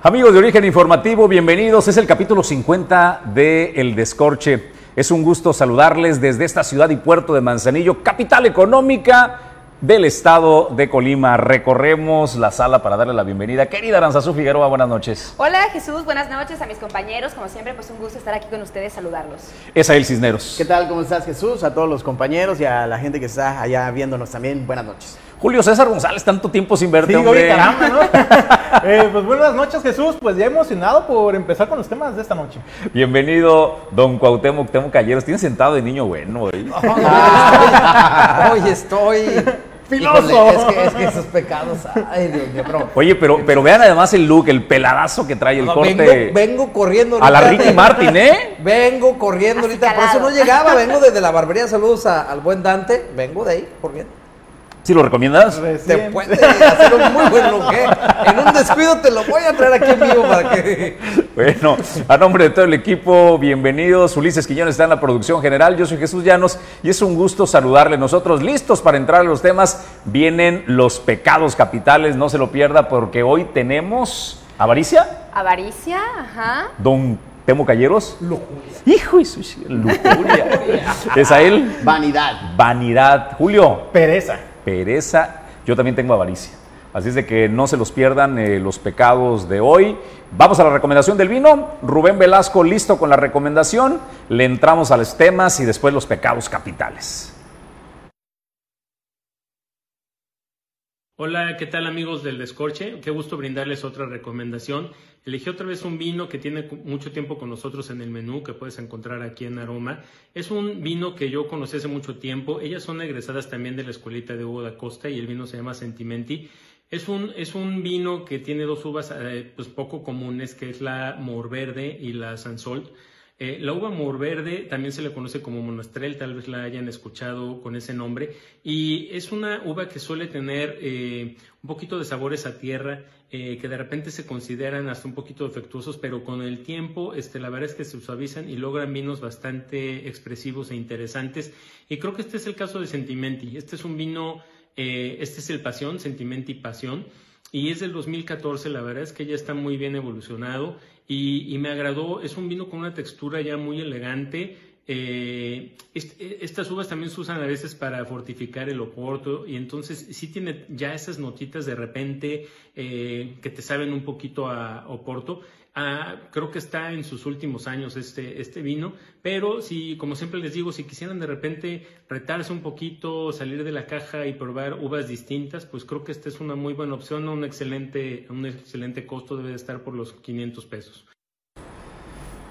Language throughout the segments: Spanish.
Amigos de Origen Informativo, bienvenidos. Es el capítulo 50 de El Descorche. Es un gusto saludarles desde esta ciudad y puerto de Manzanillo, capital económica del estado de Colima. Recorremos la sala para darle la bienvenida. Querida Aranzazú Figueroa, buenas noches. Hola Jesús, buenas noches a mis compañeros. Como siempre, pues un gusto estar aquí con ustedes, saludarlos. Es Ael Cisneros. ¿Qué tal? ¿Cómo estás Jesús? A todos los compañeros y a la gente que está allá viéndonos también, buenas noches. Julio César González, tanto tiempo sin verte, Sí, hombre. oye, caramba, ¿no? Eh, pues buenas noches, Jesús. Pues ya emocionado por empezar con los temas de esta noche. Bienvenido, don Cuauhtémoc Temo Calleros. Tiene sentado de niño bueno, hoy. Hoy estoy. Filoso. Híjole, es, que, es que esos pecados. Ay, Dios mío, pero. Oye, pero, pero vean además el look, el peladazo que trae el No, corte. vengo, vengo corriendo. A la ahorita Ricky Martin, ¿eh? Vengo corriendo ahorita. Por eso no llegaba. Vengo desde la barbería. Saludos a- al buen Dante. Vengo de ahí corriendo. ¿Sí lo recomiendas? Te Recién. puede hacer un muy buen look, ¿eh? En un descuido te lo voy a traer aquí en vivo para que. Bueno, a nombre de todo el equipo, bienvenidos. Ulises Quiñones está en la producción general. Yo soy Jesús Llanos y es un gusto saludarle. Nosotros listos para entrar a los temas. Vienen los pecados capitales, no se lo pierda porque hoy tenemos avaricia, Avaricia, ajá. don Temo Calleros. Lujuria. Hijo de su lujuria. ¿Es a él? Vanidad. Vanidad. Julio, Pereza. Pereza. Yo también tengo avaricia. Así es de que no se los pierdan eh, los pecados de hoy. Vamos a la recomendación del vino. Rubén Velasco listo con la recomendación. Le entramos a los temas y después los pecados capitales. Hola, ¿qué tal amigos del Descorche? Qué gusto brindarles otra recomendación. Elegí otra vez un vino que tiene mucho tiempo con nosotros en el menú, que puedes encontrar aquí en Aroma. Es un vino que yo conocí hace mucho tiempo. Ellas son egresadas también de la escuelita de Hugo da Costa y el vino se llama Sentimenti. Es un, es un vino que tiene dos uvas eh, pues poco comunes, que es la Morverde y la Sansol. Eh, la uva morverde también se le conoce como monastrel, tal vez la hayan escuchado con ese nombre, y es una uva que suele tener eh, un poquito de sabores a tierra, eh, que de repente se consideran hasta un poquito defectuosos, pero con el tiempo este, la verdad es que se suavizan y logran vinos bastante expresivos e interesantes. Y creo que este es el caso de Sentimenti. Este es un vino, este es el Pasión, Sentimenti Pasión y es del 2014, la verdad es que ya está muy bien evolucionado y, y me agradó, es un vino con una textura ya muy elegante. eh, est- estas uvas también se usan a veces para fortificar el oporto y entonces sí tiene ya esas notitas de repente eh, que te saben un poquito a oporto. Creo que está en sus últimos años este, este vino, pero si, como siempre les digo, si quisieran de repente retarse un poquito, salir de la caja y probar uvas distintas, pues creo que esta es una muy buena opción, un excelente, un excelente costo debe de estar por los 500 pesos.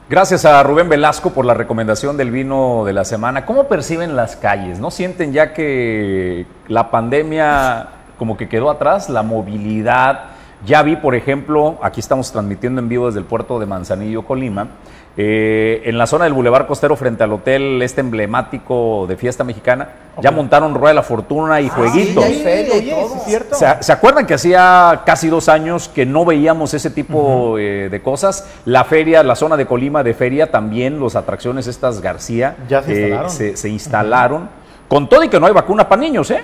Gracias a Rubén Velasco por la recomendación del vino de la semana. ¿Cómo perciben las calles? ¿No sienten ya que la pandemia como que quedó atrás? La movilidad. Ya vi, por ejemplo, aquí estamos transmitiendo en vivo desde el puerto de Manzanillo, Colima. eh, en la zona del Boulevard Costero frente al hotel este emblemático de fiesta mexicana, ya montaron Rueda de la Fortuna y jueguitos. Ah, sí, todo. ¿sí es cierto? ¿Se, se acuerdan que hacía casi dos años que no veíamos ese tipo eh, de cosas? La feria, la zona de Colima de feria, también los atracciones estas García Ya se eh, instalaron. se, se instalaron. Con todo y que no hay vacuna para niños, ¿eh?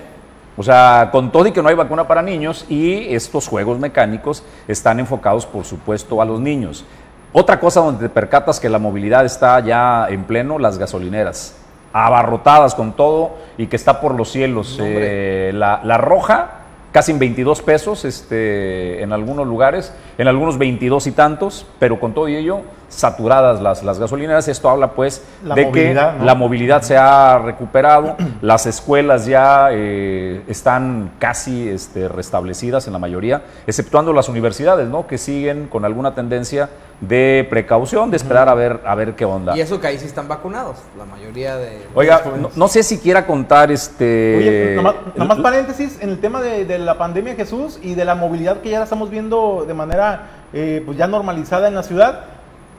O sea, con todo y que no hay vacuna para niños y estos juegos mecánicos están enfocados, por supuesto, a los niños. Otra cosa donde te percatas que la movilidad está ya en pleno, las gasolineras, abarrotadas con todo y que está por los cielos. Eh, la, la roja, casi en 22 pesos este, en algunos lugares, en algunos 22 y tantos, pero con todo y ello, saturadas las, las gasolineras. Esto habla pues La de que ¿no? la movilidad se ha recuperado, las escuelas ya eh, están casi este, restablecidas en la mayoría, exceptuando las universidades, ¿no? Que siguen con alguna tendencia de precaución, de esperar a ver, a ver qué onda. Y eso que ahí sí están vacunados, la mayoría de... Oiga, no, no sé si quiera contar este. Oye, nomás, nomás paréntesis en el tema de, de la pandemia, Jesús, y de la movilidad que ya la estamos viendo de manera eh, pues ya normalizada en la ciudad.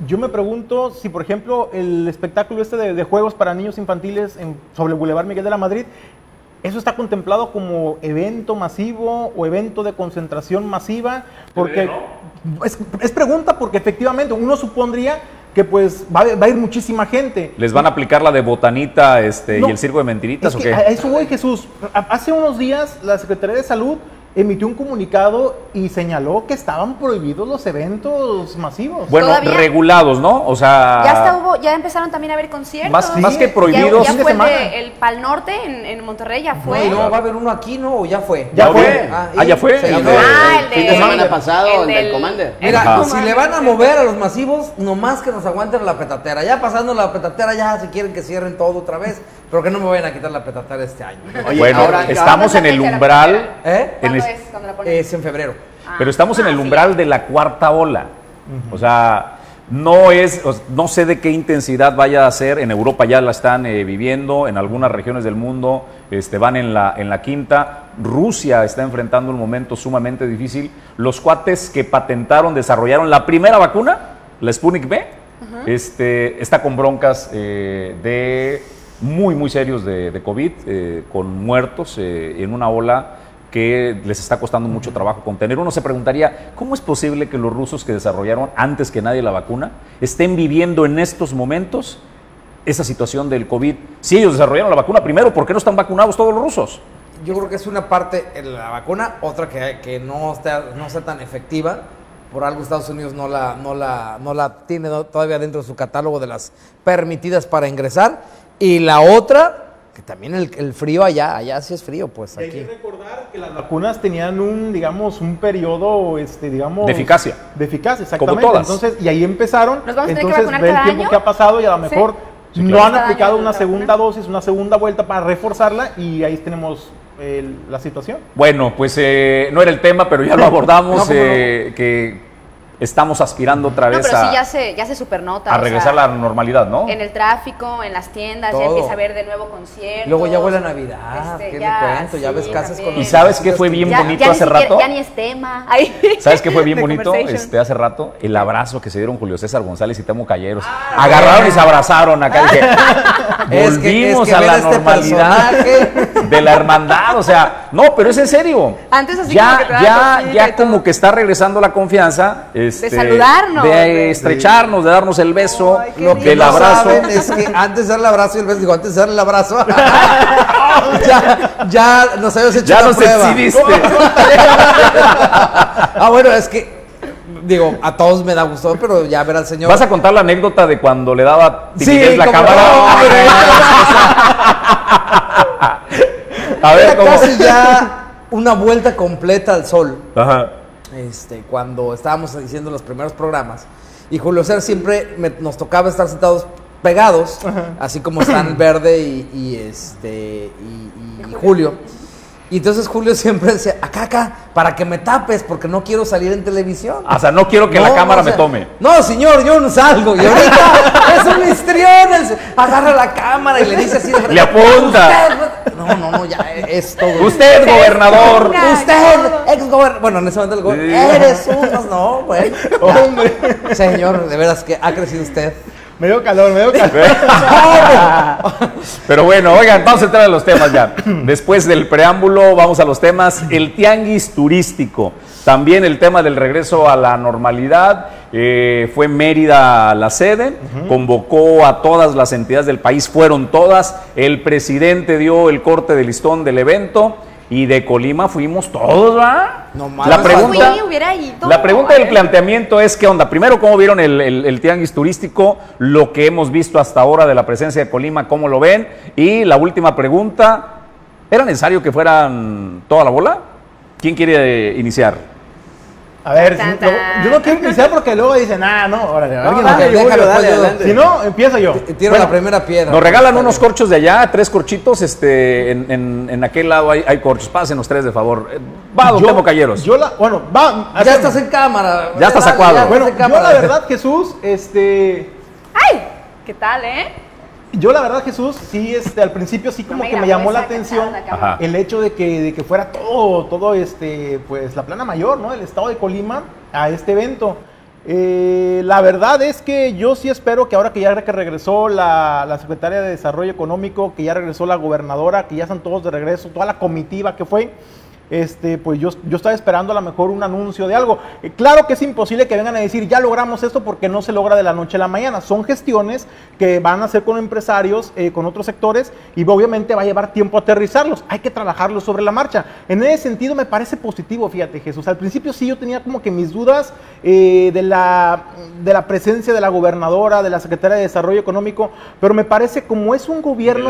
Yo me pregunto si, por ejemplo, el espectáculo este de, de juegos para niños infantiles en- sobre el Boulevard Miguel de la Madrid, ¿eso está contemplado como evento masivo o evento de concentración masiva? Porque es, es pregunta porque efectivamente uno supondría que pues va, a- va a ir muchísima gente. ¿Les van a aplicar la de botanita este, No, y el circo de mentiritas Es o que qué? a eso voy, Jesús. Hace unos días la Secretaría de Salud emitió un comunicado y señaló que estaban prohibidos los eventos masivos. Bueno, ¿Todavía? regulados, ¿no? O sea. Ya hasta hubo, ya empezaron también a haber conciertos. Más- Sí, más que prohibidos. Ya, de fue el, de- el Pal Norte en, en Monterrey, ya No, fue. y no, va a haber uno aquí, ¿no? ¿O ya fue? Ya ¿Ya fue. Ah, Ah, ya fue. Sí, Ya no. fue. Ah, el el fin de de- semana pasado, el el del del- Commander. Mira, Ajá. si le van a mover a los masivos, nomás que nos aguanten la petatera. Ya pasando la petatera, ya si quieren que cierren todo otra vez, pero que no me vayan a quitar la petatera este año. Oye, bueno, ahora- estamos ¿Cuándo en el umbral. ¿Eh? ¿Cuándo es cuando la ponen? Es en febrero. Ah. Pero estamos en Ah, el sí. umbral de la cuarta ola. O sea, no es, o- no sé de qué intensidad vaya a ser. En Europa ya la están eh, viviendo, en algunas regiones del mundo este, van en la, en la quinta. Rusia está enfrentando un momento sumamente difícil. Los cuates que patentaron, desarrollaron la primera vacuna, la Sputnik V, este, está con broncas eh, de muy, muy serios de, de COVID, eh, con muertos eh, en una ola que les está costando mucho trabajo contener. Uno se preguntaría, ¿cómo es posible que los rusos que desarrollaron antes que nadie la vacuna estén viviendo en estos momentos esa situación del COVID? Si ellos desarrollaron la vacuna primero, ¿por qué no están vacunados todos los rusos? Yo creo que es una parte en la vacuna, otra que, que no, está, no sea tan efectiva. Por algo Estados Unidos no la, no la, no la tiene todavía dentro de su catálogo de las permitidas para ingresar. Y la otra, que también el, el frío allá, allá sí es frío, pues Hay que aquí. recordar que las vacunas tenían un, digamos, un periodo, este, digamos... De eficacia. De eficacia, exactamente. todas. Entonces, y ahí empezaron. ¿Nos vamos a tener que entonces, vacunar ve el cada tiempo año? que ha pasado y a lo mejor Sí, no claro. han Cada aplicado una segunda vacuna. dosis, una segunda vuelta para reforzarla y ahí tenemos el- la situación. Bueno, pues eh, no era el tema, pero ya lo abordamos, No, ¿cómo no? eh, que estamos aspirando otra No, vez pero a, sí, ya se, ya se supernota. a o regresar a la normalidad, ¿no? En el tráfico, en las tiendas, ya empieza a haber de nuevo conciertos. Luego ya huele a Navidad, ¿qué le cuento? Ya ves casas con. ¿Y sabes qué fue bien Ya- bonito ya ni hace siquiera- rato? Ya ni es tema. Ay. ¿Sabes qué fue bien bonito este, hace rato? El abrazo que se dieron Julio César González y Temo Calleros. Ah, Agarraron y se abrazaron acá. Dije, Es que- volvimos es que a ver la este normalidad personaje. de la hermandad. O sea, no, pero es en serio. Antes así ya, como que ya, ya como que está regresando la confianza. Este, saludarnos, De de- estrecharnos, de darnos el beso, Ay, Lo que del no abrazo. saben es que antes de darle el abrazo y el beso, digo, antes de darle el abrazo, ya, ya nos habíamos hecho Ya la nos prueba. exhibiste. ah, bueno, es que, digo, a todos me da gusto, pero ya ver al señor. ¿Vas a contar la anécdota de cuando le daba Sí, la cámara? no. A ver, Era ¿cómo? casi ya una vuelta completa al sol. Ajá. Este, cuando estábamos haciendo los primeros programas. Y Julio César siempre me- nos tocaba estar sentados pegados, así como están Verde y, y, este, y, y Julio. Y entonces Julio siempre decía, acá, acá, para que me tapes, porque no quiero salir en televisión. O sea, no quiero que la cámara o sea, me tome. No, señor, yo no salgo. Y ahorita es un histrión. Agarra la cámara y le dice así. de Le apunta. "Usted", No, no, no, ya es todo. Usted, gobernador. Usted, ex gobernador. Bueno, en ese momento el gobernador. Sí. Eres un. No, bueno. Hombre. Señor, de veras que ha crecido usted. Me dio calor, me dio calor. Pero bueno, oigan, vamos a entrar a los temas ya. Después del preámbulo, vamos a los temas. El tianguis turístico. También el tema del regreso a la normalidad. Eh, fue Mérida la sede, convocó a todas las entidades del país, fueron todas. El presidente dio el corte de listón del evento y de Colima fuimos todos, ¿va? No la pregunta, Fui, hubiera ido. la pregunta del ¿eh? planteamiento es qué onda. Primero, ¿cómo vieron el, el- el tianguis turístico? Lo que hemos visto hasta ahora de la presencia de Colima, ¿cómo lo ven? Y la última pregunta, ¿era necesario que fueran toda la bola? ¿Quién quiere iniciar? A ver, Tan, si- tan. lo- yo no quiero iniciar porque luego dicen, ah, no, órale, alguien dale, déjalo, dale, yo-. Si no, empiezo yo. T- Tiro Bueno, la primera piedra. Nos regalan unos corchos de allá, tres corchitos, este, en, en- en aquel lado hay, hay corchos, pásenos tres de favor. Eh, Va, don Temo Calleros. Yo la, bueno, va. Ya estás en cámara. Ya estás a cuadro. Bueno, yo la verdad, Jesús, este, ¡Ay! ¿Qué tal, eh? Yo la verdad, Jesús, sí, este, al principio sí como No me que me llamó la atención la el hecho de que, de que fuera todo, todo este, pues la plana mayor, ¿no? El estado de Colima a este evento. Eh, la verdad es que yo sí espero que ahora que ya que regresó la, la secretaria de Desarrollo Económico, que ya regresó la gobernadora, que ya están todos de regreso, toda la comitiva que fue, este, pues yo, yo estaba esperando a lo mejor un anuncio de algo. Eh, claro que es imposible que vengan a decir, ya logramos esto porque no se logra de la noche a la mañana. Son gestiones que van a hacer con empresarios, eh, con otros sectores, y obviamente va a llevar tiempo aterrizarlos. Hay que trabajarlos sobre la marcha. En ese sentido me parece positivo, fíjate Jesús. Al principio sí yo tenía como que mis dudas eh, de, la, de la presencia de la gobernadora, de la secretaria de Desarrollo Económico, pero me parece como es un gobierno...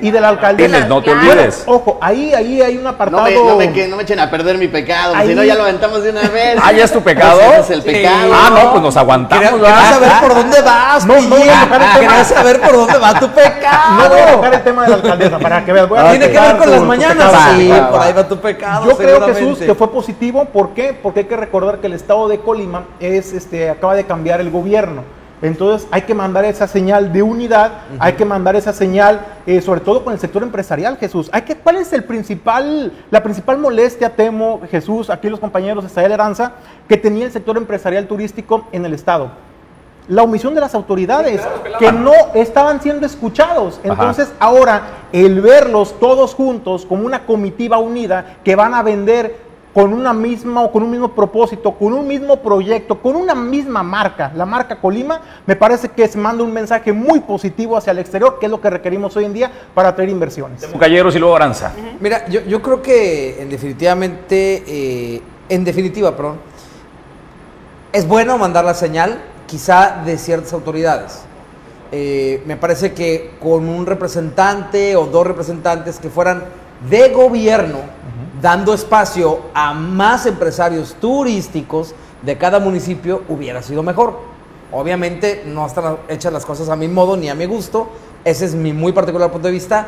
y de la alcaldesa. Tienes, no te olvides. Ojo, ahí, ahí hay un apartado... No me, no me, que- no me echen a perder mi pecado, si no ya lo aventamos de una vez. Ah, ¿ya es tu pecado? Ese es el pecado. Ah, no, pues nos aguantamos. Quería, quería saber por dónde vas, No, no. Quería saber por dónde va tu pecado. No voy a tocar el tema de la alcaldesa para que veas. voy a Tiene que ver con tu- las mañanas. pecado. Sí, Va, por va. ahí va tu pecado. Yo creo, Jesús, que fue positivo. ¿Por qué? Porque hay que recordar que el estado de Colima es, este, acaba de cambiar el gobierno. Entonces hay que mandar esa señal de unidad, hay que mandar esa señal, eh, sobre todo con el sector empresarial, Jesús. Hay que, ¿Cuál es el principal, la principal molestia, temo, Jesús, aquí los compañeros de Estadía Heranza, que tenía el sector empresarial turístico en el estado? La omisión de las autoridades, que no estaban siendo escuchados. Entonces, ahora, el verlos todos juntos como una comitiva unida que van a vender con una misma o con un mismo propósito, con un mismo proyecto, con una misma marca, la marca Colima, me parece que se manda un mensaje muy positivo hacia el exterior, que es lo que requerimos hoy en día para atraer inversiones. Calleros y luego Aranza. Mira, yo, yo creo que en definitivamente, eh, en definitiva, perdón, es bueno mandar la señal, quizá de ciertas autoridades. Eh, me parece que con un representante o dos representantes que fueran de gobierno, dando espacio a más empresarios turísticos de cada municipio, hubiera sido mejor. Obviamente no están hechas las cosas a mi modo ni a mi gusto, ese es mi muy particular punto de vista.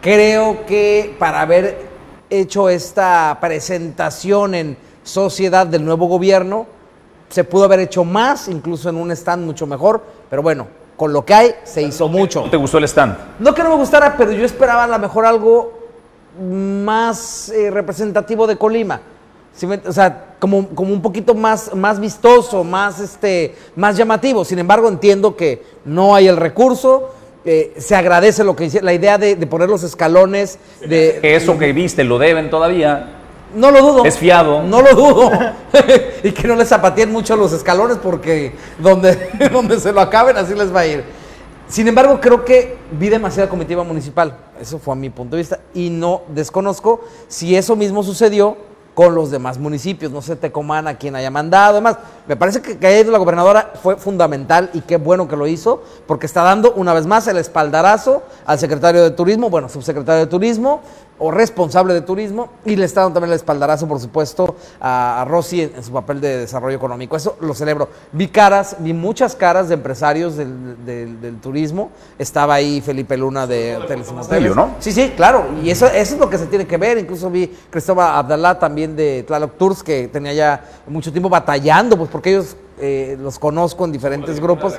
Creo que para haber hecho esta presentación en sociedad del nuevo gobierno, se pudo haber hecho más, incluso en un stand mucho mejor, pero bueno, con lo que hay se hizo mucho. ¿No te gustó el stand? No que no me gustara, pero yo esperaba a lo mejor algo más eh, representativo de Colima. ¿Sí me- o sea, como, como un poquito más, más vistoso, más, este, más llamativo. Sin embargo, entiendo que no hay el recurso. eh, se agradece lo que hice- la idea de, de poner los escalones. De, eso que viste lo deben todavía. no lo dudo. Es fiado. No lo dudo. y que no les zapateen mucho los escalones porque donde, donde se lo acaben así les va a ir. Sin embargo, creo que vi demasiada comitiva municipal. Eso fue a mi punto de vista. Y no desconozco si eso mismo sucedió con los demás municipios. No sé, Tecomán, a quien haya mandado, demás. Me parece que que la gobernadora fue fundamental y qué bueno que lo hizo, porque está dando una vez más el espaldarazo al secretario de Turismo, bueno, subsecretario de Turismo o responsable de turismo, y le está dando también el espaldarazo, por supuesto, a, a Rossi en, en su papel de desarrollo económico. Eso lo celebro. Vi caras, vi muchas caras de empresarios del, del- del turismo. Estaba ahí Felipe Luna de Hoteles y Moteles. ¿no? Sí, sí, claro. Y eso, eso es lo que se tiene que ver. Incluso vi Cristóbal Abdalá también de Tlaloc Tours, que tenía ya mucho tiempo batallando, pues porque ellos eh, los conozco en diferentes grupos.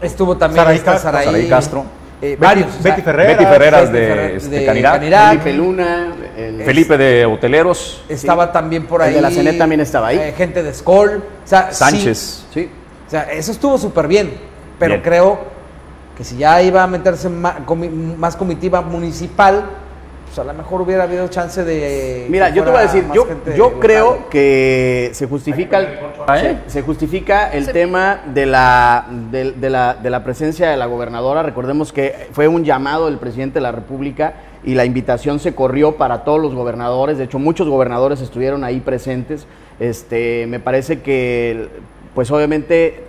Estuvo también esta Castro. Saraí Castro. Eh, varios. Betty Ferreras. Betty Ferreras de, este, de Canirac. Canirac. Felipe Luna, el- Felipe de Hoteleros. Estaba también por El ahí. de la CENET también estaba ahí. eh, gente de Skoll. O sea, sí, Sánchez. Sí. o sea, eso estuvo súper bien. Pero Bien. creo que si ya iba a meterse más comitiva municipal, pues a lo mejor hubiera habido chance de. Mira, yo te voy a decir, yo, yo local. creo que se justifica el, ¿Eh? se, se justifica el Sí. tema de la, de, de la, de la presencia de la gobernadora. Recordemos que fue un llamado del presidente de la República y la invitación se corrió para todos los gobernadores. De hecho, muchos gobernadores estuvieron ahí presentes. Este, me parece que, pues obviamente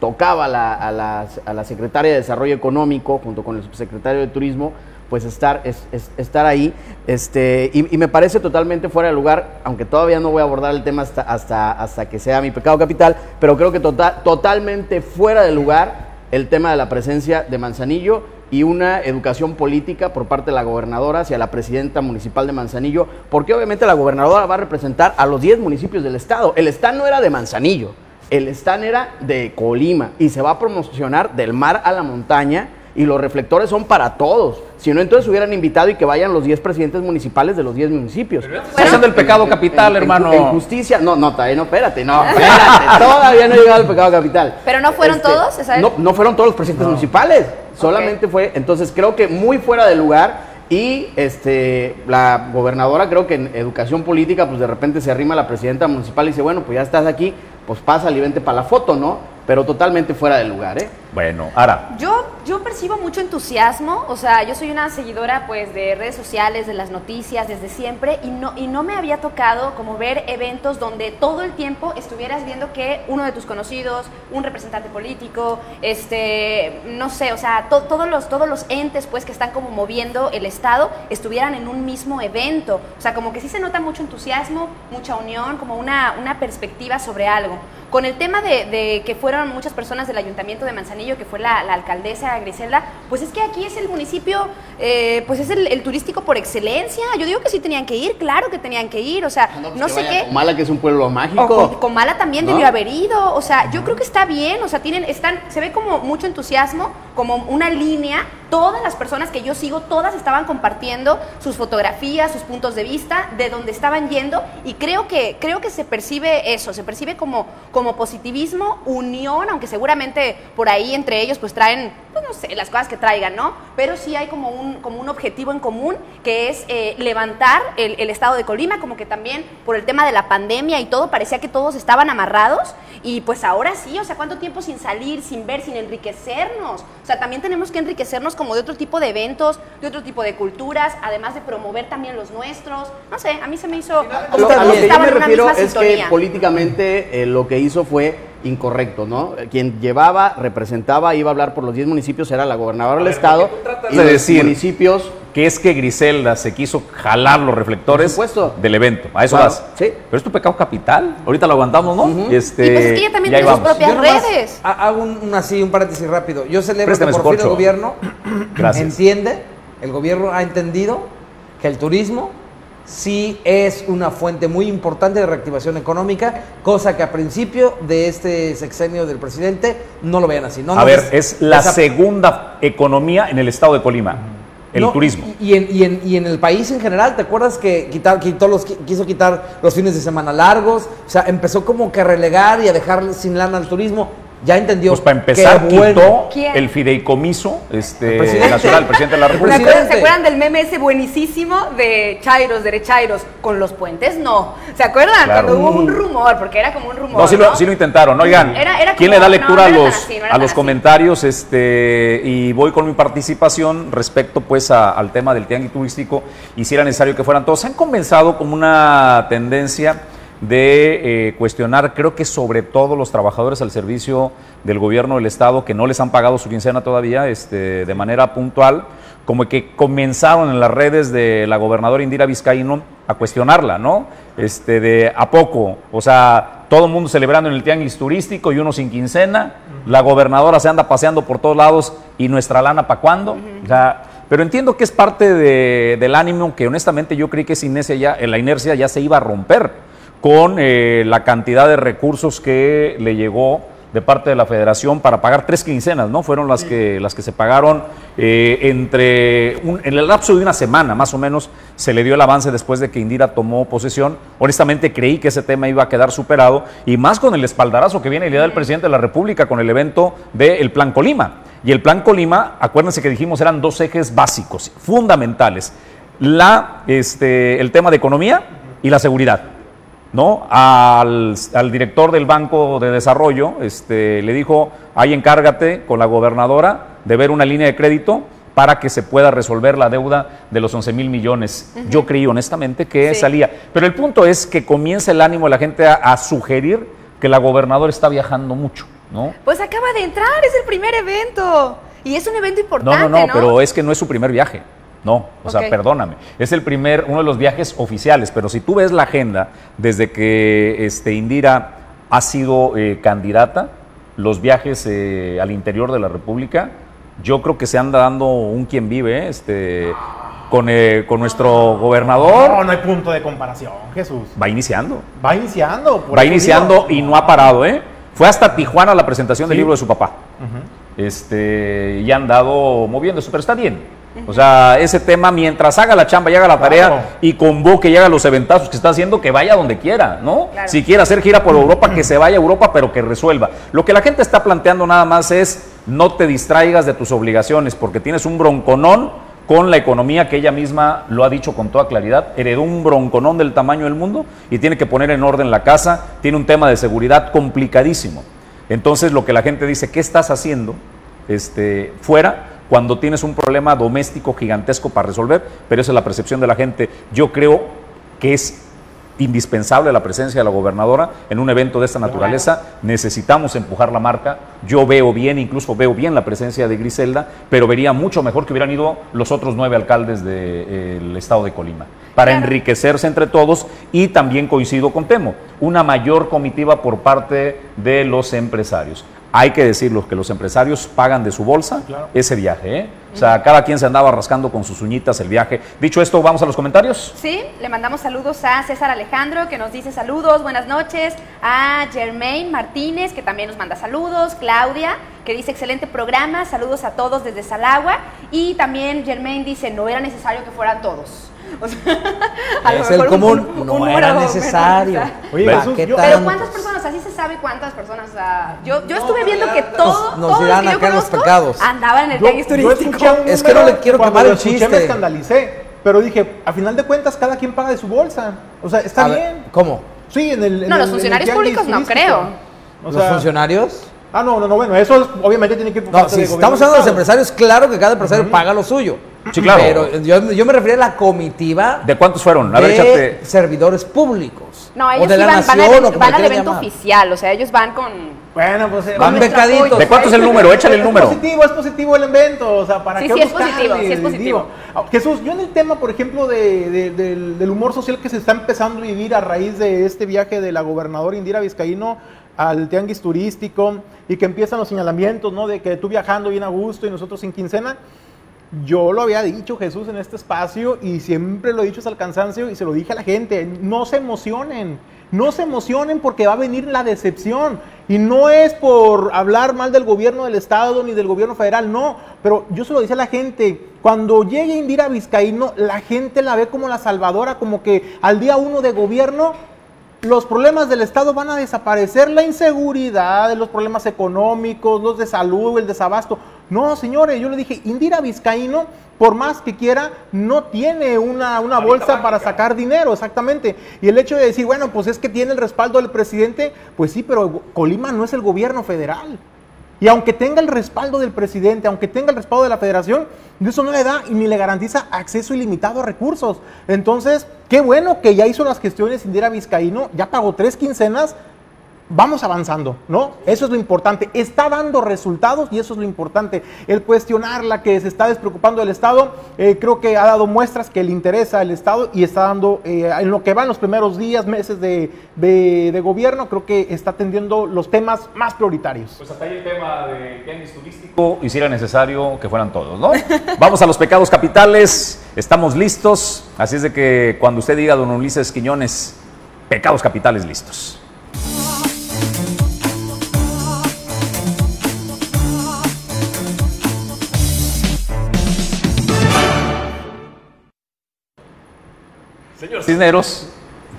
tocaba la, a, la, a la secretaria de Desarrollo Económico junto con el subsecretario de Turismo pues estar, es- es- estar ahí. Este, y, me parece totalmente fuera de lugar, aunque todavía no voy a abordar el tema hasta, hasta, hasta que sea mi pecado capital, pero creo que tota- totalmente fuera de lugar el tema de la presencia de Manzanillo y una educación política por parte de la gobernadora hacia la presidenta municipal de Manzanillo, porque obviamente la gobernadora va a representar a los 10 municipios del estado. El stand no era de Manzanillo, el stand era de Colima y se va a promocionar del mar a la montaña y los reflectores son para todos. Si no, entonces hubieran invitado y que vayan los 10 presidentes municipales de los 10 municipios. Estás haciendo el pecado capital, En- hermano. En justicia, no, no, todavía no, espérate, no, espérate, todavía no he llegado al pecado capital. ¿Pero no fueron todos, Esael? No, no fueron todos los presidentes municipales, solamente fue, entonces creo que muy fuera de lugar Y este, la gobernadora, creo que en educación política, pues de repente se arrima a la presidenta municipal y dice, bueno, pues ya estás aquí, pues pasa y vente para la foto, ¿no? Pero totalmente fuera de lugar, ¿eh? Bueno, ahora, Yo, yo percibo mucho entusiasmo, o sea, yo soy una seguidora pues de redes sociales, de las noticias desde siempre y no, y no me había tocado como ver eventos donde todo el tiempo estuvieras viendo que uno de tus conocidos, un representante político, este, no sé, o sea, to- todos, los, todos los entes pues que están como moviendo el Estado estuvieran en un mismo evento, o sea, como que sí se nota mucho entusiasmo, mucha unión, como una, una perspectiva sobre algo. Con el tema de, de que fueron muchas personas del ayuntamiento de Manzanillo, que fue la, la alcaldesa Griselda, pues es que aquí es el municipio, eh, pues es el, el turístico por excelencia. Yo digo que sí tenían que ir, claro que tenían que ir, o sea, no, sé qué. Mala que es un pueblo mágico. O Comala también ¿No? debió haber ido. O sea, yo creo que está bien. O sea, tienen, están, se ve como mucho entusiasmo, como una línea. Todas las personas que yo sigo, todas estaban compartiendo sus fotografías, sus puntos de vista, de dónde estaban yendo. Y creo que, creo que se percibe eso, se percibe como, como positivismo, unión, aunque seguramente por ahí entre ellos pues traen, pues no sé, las cosas que traigan, ¿no? Pero sí hay como un, como un objetivo en común que es eh, levantar el, el estado de Colima, como que también por el tema de la pandemia y todo, parecía que todos estaban amarrados y pues ahora sí, o sea, ¿cuánto tiempo sin salir, sin ver, sin enriquecernos? O sea, también tenemos que enriquecernos como de otro tipo de eventos, de otro tipo de culturas, además de promover también los nuestros. No sé, a mí se me hizo como Lo- que yo me refiero es sintonía. que políticamente eh, lo que hizo fue incorrecto, ¿no? Quien llevaba, representaba, iba a hablar por los 10 municipios era la gobernadora del estado y de los decir- municipios que es que Griselda se quiso jalar los reflectores del evento. A eso Claro, vas. sí. Pero es tu pecado capital. Ahorita lo aguantamos, ¿no? este, Y pues es que ella también tiene sus vamos. propias redes. ha- Hago un, un así, un paréntesis rápido. Yo celebro Préstame que por fin el gobierno Gracias. entiende, el gobierno ha entendido que el turismo sí es una fuente muy importante de reactivación económica, cosa que a principio de este sexenio del presidente no lo vean así. No, A no, ver, es- es la esa- segunda economía en el estado de Colima. El no, turismo. Y, en, y, en, y en el país en general, ¿te acuerdas que quitar, quitó los, qui- quiso quitar los fines de semana largos? O sea, empezó como que a relegar y a dejar sin lana al turismo. Ya entendió. Pues para empezar, bueno. quitó ¿Quién? el fideicomiso este, El presidente. nacional, el presidente de la El ¿Se República. acuerdan, se acuerdan del meme ese buenísimo de Chairos, derechairos? Con los puentes, no. ¿Se acuerdan? Claro. Cuando hubo un rumor, porque era como un rumor. No, sí lo, ¿no? sí lo intentaron. Oigan, Era- era ¿quién como- le da lectura no a los, así, no era a los comentarios? Este, y voy con mi participación respecto pues a- al tema del tianguis turístico y si era necesario que fueran todos. Se han comenzado como una tendencia de eh, cuestionar, creo que sobre todo los trabajadores al servicio del gobierno del Estado que no les han pagado su quincena todavía este, de manera puntual, como que comenzaron en las redes de la gobernadora Indira Vizcaíno a cuestionarla, ¿no? Este, de a poco, o sea, todo el mundo celebrando en el tianguis turístico y uno sin quincena, la gobernadora se anda paseando por todos lados y nuestra lana para cuándo, o sea, pero entiendo que es parte de- del ánimo que honestamente yo creí que sin inercia ya, en la inercia ya se iba a romper con eh, la cantidad de recursos que le llegó de parte de la federación para pagar tres quincenas, ¿no? Fueron las que, las que se pagaron eh, entre, en el lapso de una semana, más o menos, se le dio el avance después de que Indira tomó posesión. Honestamente creí que ese tema iba a quedar superado y más con el espaldarazo que viene el día del presidente de la República con el evento del Plan Colima. Y el Plan Colima, acuérdense que dijimos, eran dos ejes básicos, fundamentales. La, este, el tema de economía y la seguridad. ¿No? Al, al director del Banco de Desarrollo este, le dijo, ahí encárgate con la gobernadora de ver una línea de crédito para que se pueda resolver la deuda de los 11 mil millones. Yo creí honestamente que Sí. salía. Pero el punto es que comienza el ánimo de la gente a, a sugerir que la gobernadora está viajando mucho, ¿no? Pues acaba de entrar, es el primer evento. Y es un evento No, importante, no, no, pero es que no es su primer viaje. No, o sea, perdóname. Es el primer, uno de los viajes oficiales, pero si tú ves la agenda desde que este, Indira ha sido eh, candidata, los viajes eh, al interior de la República, yo creo que se anda dando un quien vive, eh, este, con, eh, con nuestro gobernador. No, no hay punto de comparación, Jesús. Va iniciando. Va iniciando. por Va iniciando digo. y no ha parado, ¿eh? Fue hasta Tijuana la presentación del libro de su papá. Este, y han dado moviéndose, pero está bien. O sea, ese tema, mientras haga la chamba y haga la tarea Claro. y convoque y haga los eventazos que está haciendo, que vaya donde quiera, ¿no? Claro. Si quiere hacer gira por Europa, que se vaya a Europa, pero que resuelva. Lo que la gente está planteando nada más es no te distraigas de tus obligaciones, porque tienes un bronconón con la economía que ella misma lo ha dicho con toda claridad, heredó un bronconón del tamaño del mundo y tiene que poner en orden la casa, tiene un tema de seguridad complicadísimo. Entonces lo que la gente dice, ¿qué estás haciendo este, fuera cuando tienes un problema doméstico gigantesco para resolver? Pero esa es la percepción de la gente. Yo creo que es indispensable la presencia de la gobernadora en un evento de esta naturaleza. Necesitamos empujar la marca. Yo veo bien, incluso veo bien la presencia de Griselda, pero vería mucho mejor que hubieran ido los otros nueve alcaldes del estado de Colima para enriquecerse entre todos y también coincido con Temo, una mayor comitiva por parte de los empresarios. Hay que decirlo que los empresarios pagan de su bolsa ese viaje, ¿eh? O sea, cada quien se andaba rascando con sus uñitas el viaje. Dicho esto, vamos a los comentarios. Sí, le mandamos saludos a César Alejandro, que nos dice saludos, buenas noches. A Germain Martínez, que también nos manda saludos. Claudia, que dice excelente programa, saludos a todos desde Salagua. Y también Germain dice, no era necesario que fueran todos. es el común, no era necesario. Oye, pero ¿cuántas personas? Así se sabe cuántas personas. yo, yo estuve viendo que todos nos, dirán acá los pecados. Andaban en el tianguis turístico. es que no le quiero quemar el chiste. me escandalicé. Pero dije, a final de cuentas, cada quien paga de su bolsa. O sea, está bien. ¿Cómo? Sí, en el. no, los funcionarios públicos no creo. ¿Los funcionarios? Ah, no, no, no, bueno, eso obviamente tiene que ir por No, si estamos hablando de los empresarios, claro que cada empresario paga lo suyo. Sí, claro. Pero yo, yo, me refería a la comitiva. ¿De cuántos fueron? A ver, de servidores públicos. No, ellos de van, van, al, van al evento oficial, o sea, ellos van con. Bueno, pues. Eh, van becaditos. ¿De cuánto es el número? Échale el número. Es positivo, es positivo el evento, o sea, para sí, qué sí es positivo, sí es positivo. Ah, Jesús, yo en el tema, por ejemplo, de, del, del humor social que se está empezando a vivir a raíz de este viaje de la gobernadora Indira Vizcaíno al tianguis turístico y que empiezan los señalamientos, ¿no? De que tú viajando bien a gusto y nosotros sin quincena. Yo lo había dicho Jesús en este espacio y siempre lo he dicho hasta el cansancio y se lo dije a la gente, no se emocionen, no se emocionen porque va a venir la decepción. Y no es por hablar mal del gobierno del Estado ni del gobierno federal, no. Pero yo se lo decía a la gente, cuando llegue Indira Vizcaíno, la gente la ve como la salvadora, como que al día uno de gobierno los problemas del Estado van a desaparecer, la inseguridad, los problemas económicos, los de salud, el desabasto. No, señores, yo le dije, Indira Vizcaíno, por más que quiera, no tiene una, una bolsa para sacar dinero, exactamente. Y el hecho de decir, bueno, pues es que tiene el respaldo del presidente, pues sí, pero Colima no es el gobierno federal. Y aunque tenga el respaldo del presidente, aunque tenga el respaldo de la federación, eso no le da ni le garantiza acceso ilimitado a recursos. Entonces, qué bueno que ya hizo las gestiones Indira Vizcaíno, ya pagó tres quincenas, vamos avanzando, ¿no? Eso es lo importante. Está dando resultados y eso es lo importante. El cuestionarla que se está despreocupando del Estado, eh, creo que ha dado muestras que le interesa el Estado y está dando, eh, en lo que van los primeros días, meses de, gobierno, creo que está atendiendo los temas más prioritarios. Pues hasta ahí el tema de tenis turístico y si necesario que fueran todos, ¿no? Vamos a los pecados capitales, estamos listos, así es de que cuando usted diga, don Ulises Quiñones, pecados capitales listos. Señor Cisneros.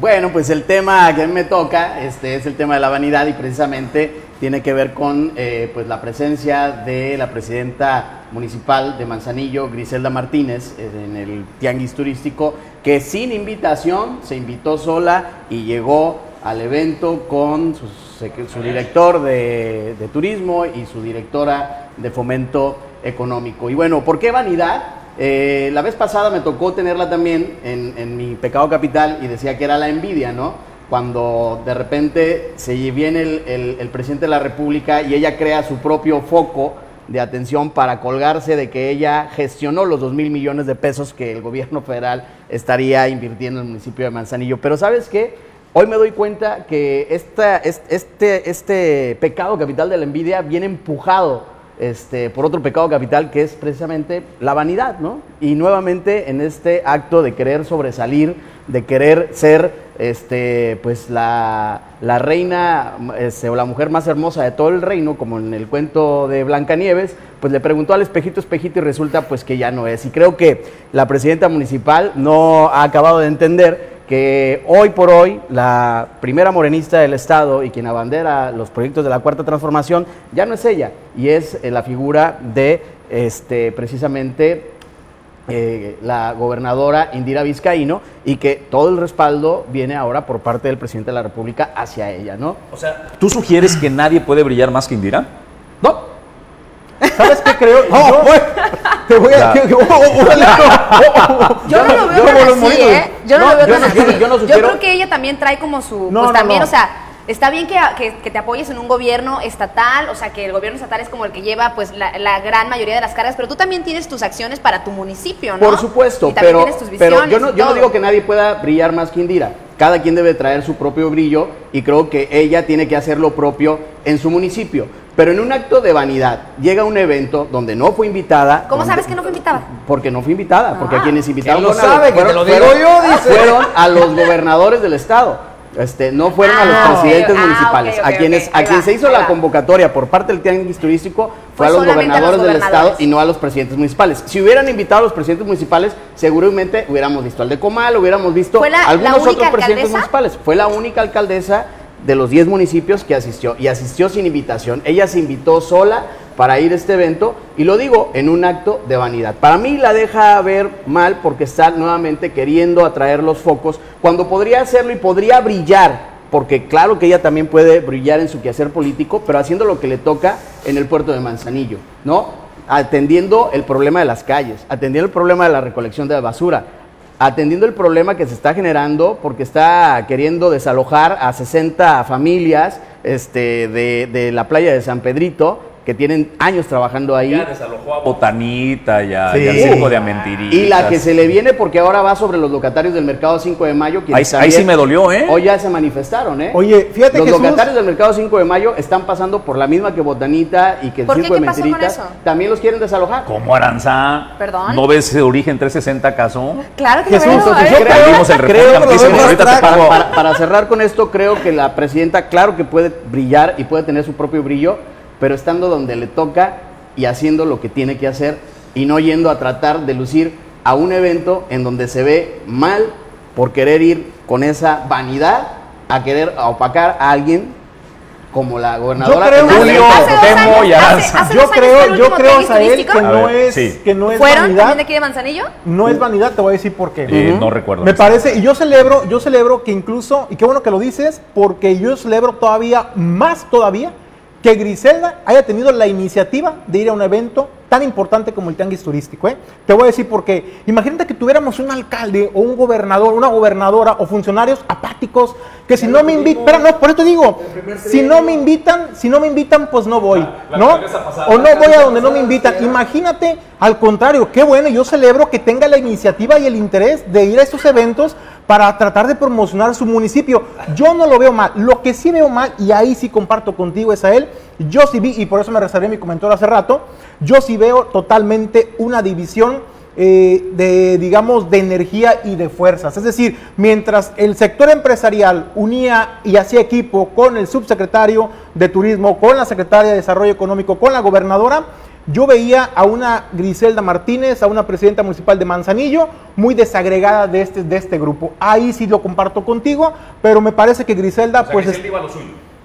Bueno, pues el tema que a mí me toca este, es el tema de la vanidad y precisamente tiene que ver con eh, pues la presencia de la presidenta municipal de Manzanillo, Griselda Martínez, en el tianguis turístico, que sin invitación se invitó sola y llegó al evento con su, su director de, de turismo y su directora de fomento económico. Y bueno, ¿por qué vanidad? Eh, la vez pasada me tocó tenerla también en, mi pecado capital y decía que era la envidia, ¿no? Cuando de repente se viene el, el, presidente de la República y ella crea su propio foco de atención para colgarse de que ella gestionó los 2 mil millones de pesos que el gobierno federal estaría invirtiendo en el municipio de Manzanillo. Pero ¿sabes qué? Hoy me doy cuenta que esta, este, este pecado capital de la envidia viene empujado este, por otro pecado capital que es precisamente la vanidad, ¿no? Y nuevamente en este acto de querer sobresalir, de querer ser este, pues la, reina este, o la mujer más hermosa de todo el reino, como en el cuento de Blancanieves, pues le preguntó al espejito, espejito y resulta pues que ya no es. Y creo que la presidenta municipal no ha acabado de entender que hoy por hoy la primera morenista del Estado y quien abandera los proyectos de la Cuarta Transformación ya no es ella, y es eh, la figura de este, precisamente eh, la gobernadora Indira Vizcaíno y que todo el respaldo viene ahora por parte del presidente de la República hacia ella, ¿no? O sea, ¿tú sugieres que nadie puede brillar más que Indira? No, ¿Sabes qué creo? No, pues, te voy a... Oh, oh, oh, Yo no lo veo tan así. ¿eh? Yo no, lo veo yo tan así. yo no sugiero- creo que ella también trae como su... No, pues no, también, no. o sea, está bien que, que- que te apoyes en un gobierno estatal, o sea, que el gobierno estatal es como el que lleva pues la, la gran mayoría de las cargas, pero tú también tienes tus acciones para tu municipio, ¿no? Por supuesto, Y también pero, tienes tus pero visiones yo, no, yo no digo que nadie pueda brillar más que Indira. Cada quien debe traer su propio brillo y creo que ella tiene que hacer lo propio en su municipio. Pero en un acto de vanidad llega un evento donde no fue invitada. ¿Cómo donde- sabes que no fue invitada? Porque no fue invitada, porque Ah. a quienes invitaron ¿Quién lo fueron a sabe? Que te fueron- lo digo fueron- yo, dice. Fueron a los gobernadores del estado. Este, no fueron a los Ah, presidentes. Ah, municipales. a quienes, a quien va, se hizo la va. convocatoria por parte del tianguis turístico fue Fue a los solamente a los gobernadores del estado y no a los presidentes municipales. Si hubieran invitado a los presidentes municipales, seguramente hubiéramos visto al de Comal, hubiéramos visto ¿Fue la- la algunos otros presidentes municipales. Fue la única alcaldesa de los 10 municipios que asistió y asistió sin invitación. Ella se invitó sola para ir a este evento y lo digo en un acto de vanidad. Para mí la deja ver mal porque está nuevamente queriendo atraer los focos cuando podría hacerlo y podría brillar porque claro que ella también puede brillar en su quehacer político, pero haciendo lo que le toca en el puerto de Manzanillo, ¿no? Atendiendo el problema de las calles, atendiendo el problema de la recolección de la basura, atendiendo el problema que se está generando porque está queriendo desalojar a 60 familias este, de, de la playa de San Pedrito que tienen años trabajando ahí. Ya desalojó a Botanita, ya, Sí. ya al circo de Amentiриtas. Y la que se le viene porque ahora va sobre los locatarios del mercado 5 de mayo. Ahí- ahí sí también me dolió, ¿eh? Hoy ya se manifestaron, ¿eh? Oye, fíjate, Los Jesús. locatarios del mercado 5 de mayo están pasando por la misma que Botanita y que el circo de ¿Qué pasó con Mentiritas. eso? También los quieren desalojar. ¿Cómo Aranza? Perdón. ¿No ves Origen 360 caso? Claro que Jesús, veo, entonces yo creo- el creo que lo vemos para, para- para cerrar con esto, creo que la presidenta, claro que puede brillar y puede tener su propio brillo, pero estando donde le toca y haciendo lo que tiene que hacer y no yendo a tratar de lucir a un evento en donde se ve mal por querer ir con esa vanidad a querer opacar a alguien como la gobernadora. Yo creo- Julio, Temo y Yo creo, yo creo, que no ver, es, sí. que no es ¿Fueron vanidad. también de aquí de Manzanillo? No es vanidad, te voy a decir por qué. Eh, No recuerdo. Me parece, y yo celebro, yo celebro que incluso, y qué bueno que lo dices, porque yo celebro todavía, más todavía, que Griselda haya tenido la iniciativa de ir a un evento tan importante como el tianguis turístico. ¿eh? Te voy a decir por qué. Imagínate que tuviéramos un alcalde o un gobernador, una gobernadora o funcionarios apáticos que si no me invitan, no, por eso te digo, si no me invitan, si no me invitan, pues no voy, ¿no? O no voy a donde no me invitan. Imagínate, al contrario, qué bueno, yo celebro que tenga la iniciativa y el interés de ir a estos eventos para tratar de promocionar su municipio. Yo no lo veo mal. Lo que sí veo mal, y ahí sí comparto contigo, es a él, yo sí vi, y por eso me reservé mi comentario hace rato, yo sí veo totalmente una división eh, de, digamos, de energía y de fuerzas. Es decir, mientras el sector empresarial unía y hacía equipo con el subsecretario de Turismo, con la secretaria de Desarrollo Económico, con la gobernadora, yo veía a una Griselda Martínez, a una presidenta municipal de Manzanillo, muy desagregada de este, de este grupo. Ahí sí lo comparto contigo, pero me parece que Griselda, pues... es-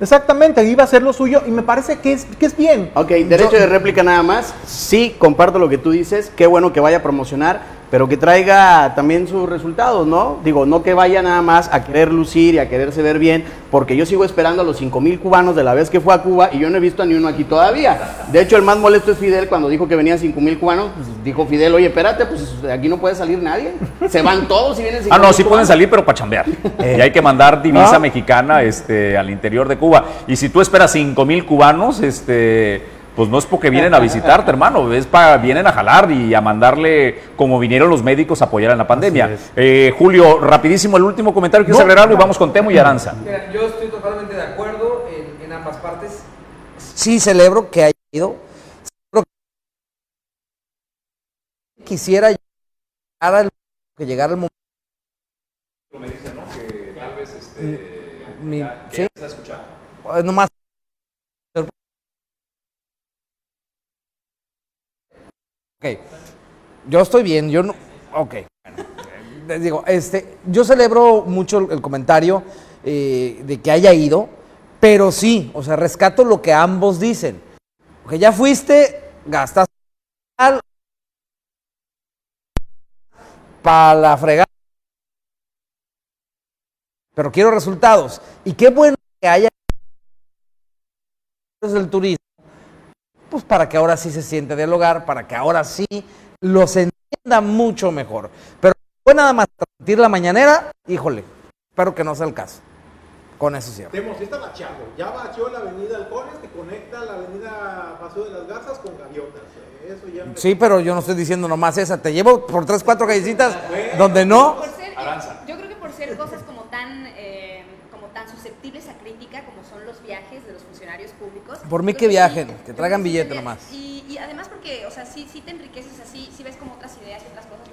Exactamente, iba a hacer lo suyo y me parece que es, que es bien. Ok, derecho de réplica nada más. Sí, comparto lo que tú dices. Qué bueno que vaya a promocionar, pero que traiga también sus resultados, ¿no? Digo, no que vaya nada más a querer lucir y a quererse ver bien, porque yo sigo esperando a los 5 mil cubanos de la vez que fue a Cuba y yo no he visto a ni uno aquí todavía. De hecho, el más molesto es Fidel cuando dijo que venían 5 mil cubanos. Pues dijo Fidel, oye, espérate, pues de aquí no puede salir nadie. Se van todos y vienen 5 Ah, no, sí pueden salir, pero para chambear. Y hay que mandar divisa mexicana este, al interior de Cuba. Y si tú esperas 5 mil cubanos, este, pues no es porque vienen a visitarte, hermano. Es para vienen a jalar y a mandarle, como vinieron los médicos, a apoyar en la pandemia. Eh, Julio, rapidísimo, el último comentario. ¿Quieres No. Y vamos con Temo y Aranza. Mira, yo estoy totalmente de acuerdo en, en ambas partes. Sí celebro que haya ido. Que quisiera llegar al, que llegara el momento. Mi- sí. Eh, nomás. Ok. Yo estoy bien, yo no. Ok. bueno, Les digo, este, yo celebro mucho el, el comentario eh, de que haya ido, pero sí, o sea, rescato lo que ambos dicen. Que ya fuiste, gastaste. para la fregada. Pero quiero resultados. Y qué bueno que haya del turismo, pues para que ahora sí se siente del hogar, para que ahora sí los entienda mucho mejor. Pero fue nada más transmitir la mañanera, híjole, espero que no sea el caso. Con eso cierro. Temos, ya está bacheado. Ya bacheó la avenida Halcones que conecta la avenida Paseo de las Garzas con Gaviotas. Eso ya empezó. Sí, pero yo no estoy diciendo nomás esa. Te llevo por tres, cuatro callecitas donde no. Por ser- yo creo que por ser cosas como tan, eh, como tan susceptibles a crítica como son los viajes de los Por mí que sí, viajen, que traigan sí billete nomás. Y, y además porque, o sea, sí, sí te enriqueces así, sí ves como otras ideas y otras cosas,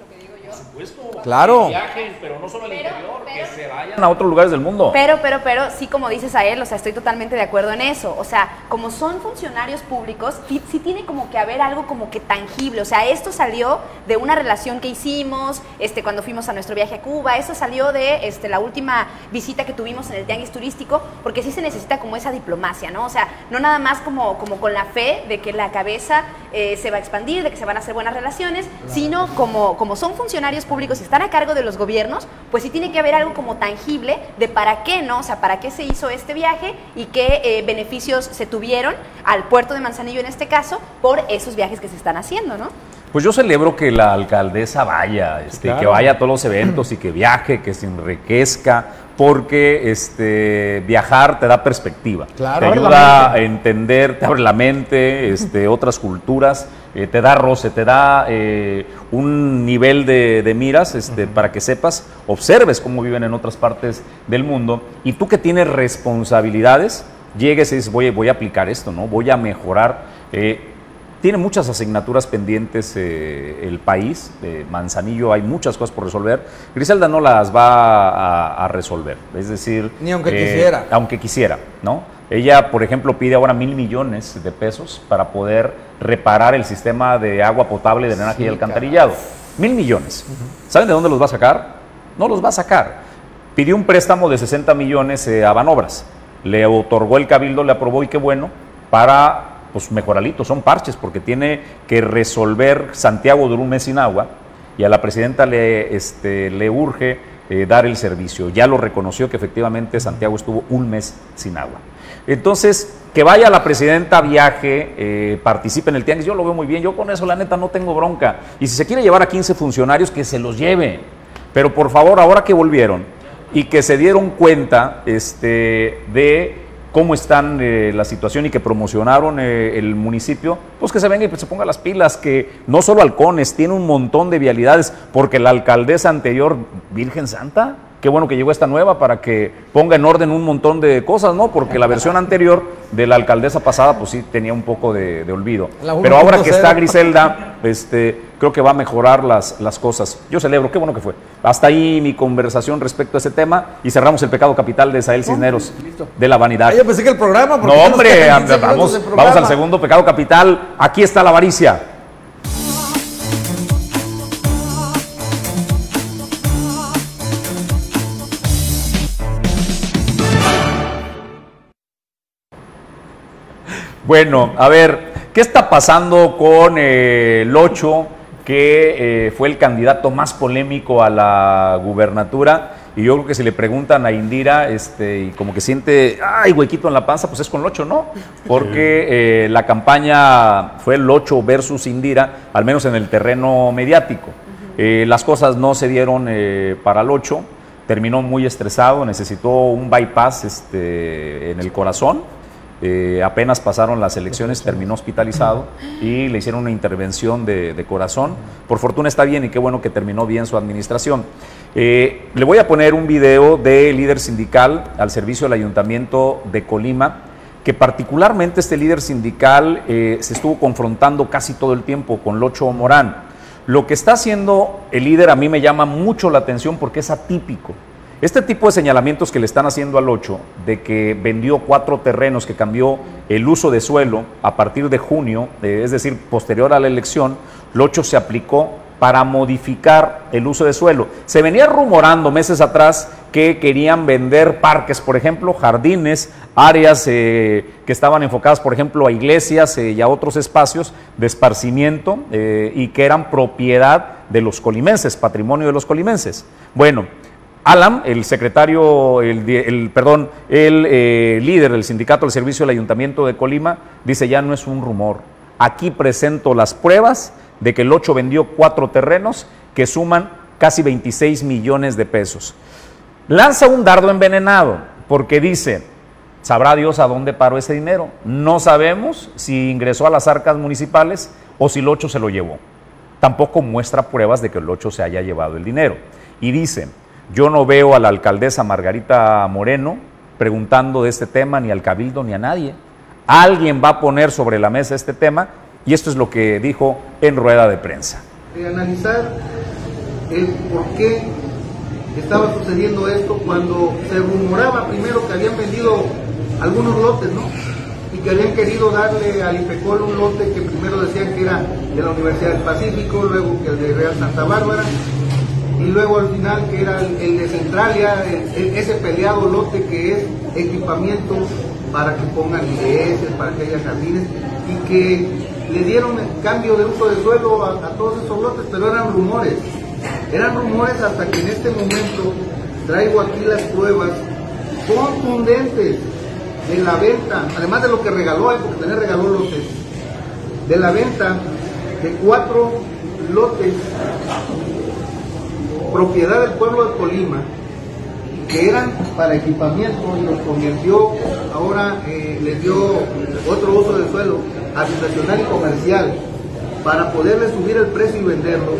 que yo. Claro. Viajen, pero no solo al Pero- interior, pero- que se vayan a otros lugares del mundo. Pero, pero, pero, sí, como dices a él, o sea, estoy totalmente de acuerdo en eso. O sea, como son funcionarios públicos, sí, sí tiene como que haber algo como que tangible. O sea, esto salió de una relación que hicimos, este, cuando fuimos a nuestro viaje a Cuba, eso salió de este, la última visita que tuvimos en el tianguis turístico, porque sí se necesita como esa diplomacia, ¿no? O sea, no nada más como, como con la fe de que la cabeza eh, se va a expandir, de que se van a hacer buenas relaciones, sino como, como son funcionarios públicos y están a cargo de los gobiernos, pues sí tiene que haber algo como tangible de para qué, ¿no? O sea, para qué se hizo este viaje y qué eh, beneficios se tuvieron al puerto de Manzanillo en este caso por esos viajes que se están haciendo, ¿no? Pues yo celebro que la alcaldesa vaya, este, claro. que vaya a todos los eventos y que viaje, que se enriquezca, porque este, viajar te da perspectiva. Claro. Te ayuda a entender, te abre la mente, este, otras culturas, eh, te da roce, te da eh, un nivel de, de miras este, para que sepas, observes cómo viven en otras partes del mundo y tú que tienes responsabilidades, llegues y dices, voy, voy a aplicar esto, ¿no? Voy a mejorar. eh, tiene muchas asignaturas pendientes eh, el país. eh, Manzanillo hay muchas cosas por resolver. Griselda no las va a, a resolver. Es decir, Ni aunque quisiera. Aunque quisiera, ¿no? Ella, por ejemplo, pide ahora mil millones de pesos para poder reparar el sistema de agua potable, de drenaje y alcantarillado. Mil millones. ¿Saben de dónde los va a sacar? No los va a sacar. Pidió un préstamo de 60 millones eh, a Banobras. Le otorgó el cabildo, le aprobó y qué bueno, para pues mejoralitos, son parches, porque tiene que resolver Santiago duró un mes sin agua y a la presidenta le, este, le urge eh, dar el servicio. Ya lo reconoció que efectivamente Santiago estuvo un mes sin agua. Entonces, que vaya la presidenta, viaje, eh, participe en el tianguis, yo lo veo muy bien, yo con eso la neta no tengo bronca. Y si se quiere llevar a 15 funcionarios, que se los lleve. Pero por favor, ahora que volvieron y que se dieron cuenta este, de cómo están eh, la situación y que promocionaron eh, el municipio, pues que se venga y pues se ponga las pilas, que no solo halcones, tiene un montón de vialidades, porque la alcaldesa anterior, Virgen Santa, qué bueno que llegó esta nueva para que ponga en orden un montón de cosas, ¿no? Porque la versión anterior de la alcaldesa pasada, pues sí tenía un poco de, de olvido. Pero ahora que 1.0. está Griselda, este, creo que va a mejorar las, las cosas. Yo celebro, qué bueno que fue. Hasta ahí mi conversación respecto a ese tema y cerramos el pecado capital de Sael Cisneros, de la vanidad. Ah, yo pensé que el programa. No, hombre, quedan 15 minutos vamos, vamos al segundo pecado capital. Aquí está la avaricia. Bueno, a ver, ¿qué está pasando con eh, el 8, que eh, fue el candidato más polémico a la gubernatura? Y yo creo que si le preguntan a Indira, este, y como que siente, ay, huequito en la panza, pues es con el 8, ¿no? Porque eh, la campaña fue el 8 versus Indira, al menos en el terreno mediático. Eh, las cosas no se dieron eh, para el 8, terminó muy estresado, necesitó un bypass este, en el corazón. Eh, apenas pasaron las elecciones, terminó hospitalizado y le hicieron una intervención de, de corazón. Por fortuna está bien y qué bueno que terminó bien su administración. Eh, le voy a poner un video del líder sindical al servicio del ayuntamiento de Colima, que particularmente este líder sindical eh, se estuvo confrontando casi todo el tiempo con Locho Morán. Lo que está haciendo el líder a mí me llama mucho la atención porque es atípico. Este tipo de señalamientos que le están haciendo al 8, de que vendió cuatro terrenos, que cambió el uso de suelo a partir de junio, eh, es decir, posterior a la elección, el 8 se aplicó para modificar el uso de suelo. Se venía rumorando meses atrás que querían vender parques, por ejemplo, jardines, áreas eh, que estaban enfocadas, por ejemplo, a iglesias eh, y a otros espacios de esparcimiento y que eran propiedad de los colimenses, patrimonio de los colimenses. Bueno, Alam, el secretario, el, perdón, el eh, líder del sindicato del servicio del Ayuntamiento de Colima, dice ya no es un rumor. Aquí presento las pruebas de que el 8 vendió cuatro terrenos que suman casi 26 millones de pesos. Lanza un dardo envenenado porque dice, sabrá Dios a dónde paró ese dinero. No sabemos si ingresó a las arcas municipales o si el 8 se lo llevó. Tampoco muestra pruebas de que el 8 se haya llevado el dinero. Y dice, yo no veo a la alcaldesa Margarita Moreno preguntando de este tema ni al cabildo ni a nadie. Alguien va a poner sobre la mesa este tema y esto es lo que dijo en rueda de prensa. de analizar el por qué estaba sucediendo esto cuando se rumoraba primero que habían vendido algunos lotes, ¿no? Y que habían querido darle al IPECOL un lote que primero decían que era de la Universidad del Pacífico, luego que el de Real Santa Bárbara, y luego al final que era el, de Centralia, el- el- ese peleado lote que es equipamiento para que pongan iglesias, para que haya jardines, y que le dieron cambio de uso de suelo a, todos esos lotes, pero eran rumores. Eran rumores hasta que en este momento traigo aquí las pruebas contundentes de la venta, además de lo que regaló, eh, porque también regaló lotes, de la venta de cuatro lotes propiedad del pueblo de Colima, que eran para equipamiento y los convirtió, ahora eh, les dio otro uso de suelo habitacional y comercial para poderle subir el precio y venderlos.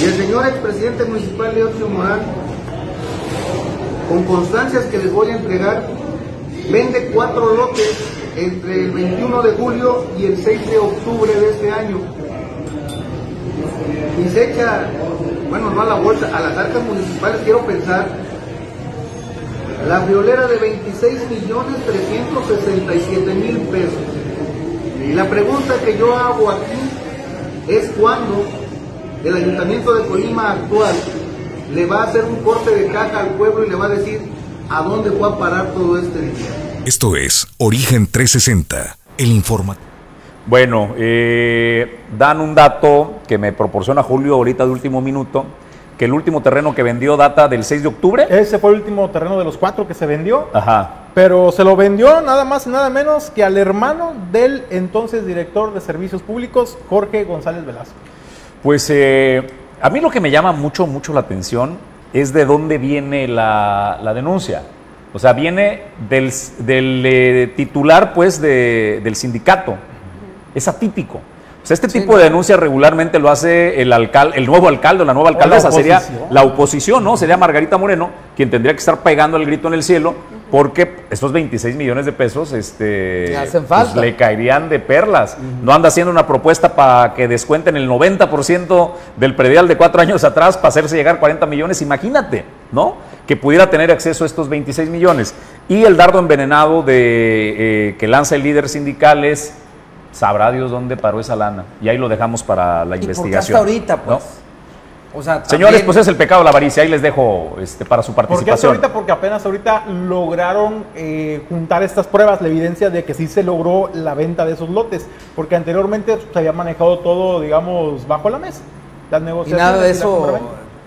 Y el señor expresidente municipal Leocio Morán, con constancias que les voy a entregar, vende cuatro lotes entre el 21 de julio y el 6 de octubre de este año y se echa, bueno, no a la bolsa, a las arcas municipales, quiero pensar, la friolera de 26 millones 367 mil pesos. Y la pregunta que yo hago aquí es cuándo el ayuntamiento de Colima actual le va a hacer un corte de caja al pueblo y le va a decir a dónde fue a parar todo este dinero. Esto es Origen 360, el informativo. Bueno, eh, dan un dato que me proporciona Julio ahorita de último minuto, que el último terreno que vendió data del 6 de octubre. Ese fue el último terreno de los cuatro que se vendió. Ajá. Pero se lo vendió nada más y nada menos que al hermano del entonces director de servicios públicos, Jorge González Velasco. Pues eh, a mí lo que me llama mucho, mucho la atención es de dónde viene la, la denuncia. O sea, viene del, del, eh, titular, pues, de- del sindicato. Es atípico. O sea, este tipo de denuncia regularmente lo hace el alcalde, el nuevo alcalde o la nueva la alcaldesa. Sería oposición. la oposición, ¿no? Sería Margarita Moreno, quien tendría que estar pegando el grito en el cielo, porque estos 26 millones de pesos este, Le pues, le caerían de perlas. No anda haciendo una propuesta para que descuenten el 90% del predial de cuatro años atrás para hacerse llegar 40 millones. Imagínate, ¿no? Que pudiera tener acceso a estos 26 millones. Y el dardo envenenado de, eh, que lanza el líder sindical es, sabrá Dios dónde paró esa lana. Y ahí lo dejamos para la ¿Y por qué investigación. hasta ahorita, pues? ¿no? O sea, Señores, pues es el pecado de la avaricia. Ahí les dejo este, para su ¿Por qué hasta participación. ahorita? Porque apenas ahorita lograron eh, juntar estas pruebas, la evidencia de que sí se logró la venta de esos lotes, porque anteriormente se había manejado todo, digamos, bajo la mesa. Las Y negociaciones. nada de y eso.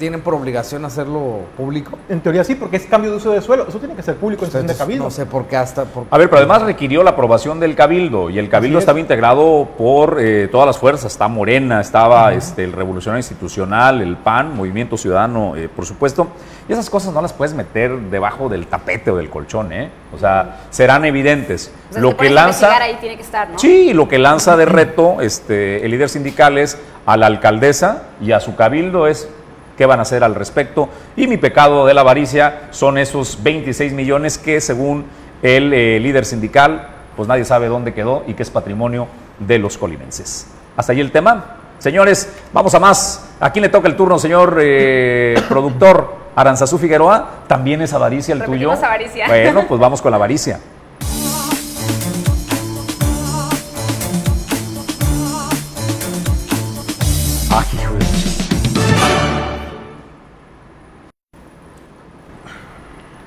Tienen por obligación hacerlo público. En teoría sí, porque es cambio de uso de suelo. Eso tiene que ser público en sesión de cabildo. no sé por qué hasta... por- A ver, pero además requirió la aprobación del Cabildo y el Cabildo es. estaba integrado por eh, todas las fuerzas. Está Morena, estaba este, el Revolucionario Institucional, el PAN, Movimiento Ciudadano, eh, por supuesto. Y esas cosas no las puedes meter debajo del tapete o del colchón, ¿eh? O sea, serán evidentes. O sea, lo que lanza. ahí tiene que estar, ¿no? Sí, lo que lanza de reto este, el líder sindical es a la alcaldesa y a su cabildo es qué van a hacer al respecto. Y mi pecado de la avaricia son esos 26 millones que según el eh, líder sindical, pues nadie sabe dónde quedó y que es patrimonio de los colimenses. Hasta ahí el tema. Señores, vamos a más. ¿A quién le toca el turno, señor eh, productor? Aranzazú Figueroa, también es avaricia el Repetimos tuyo. avaricia. Bueno, pues vamos con la avaricia.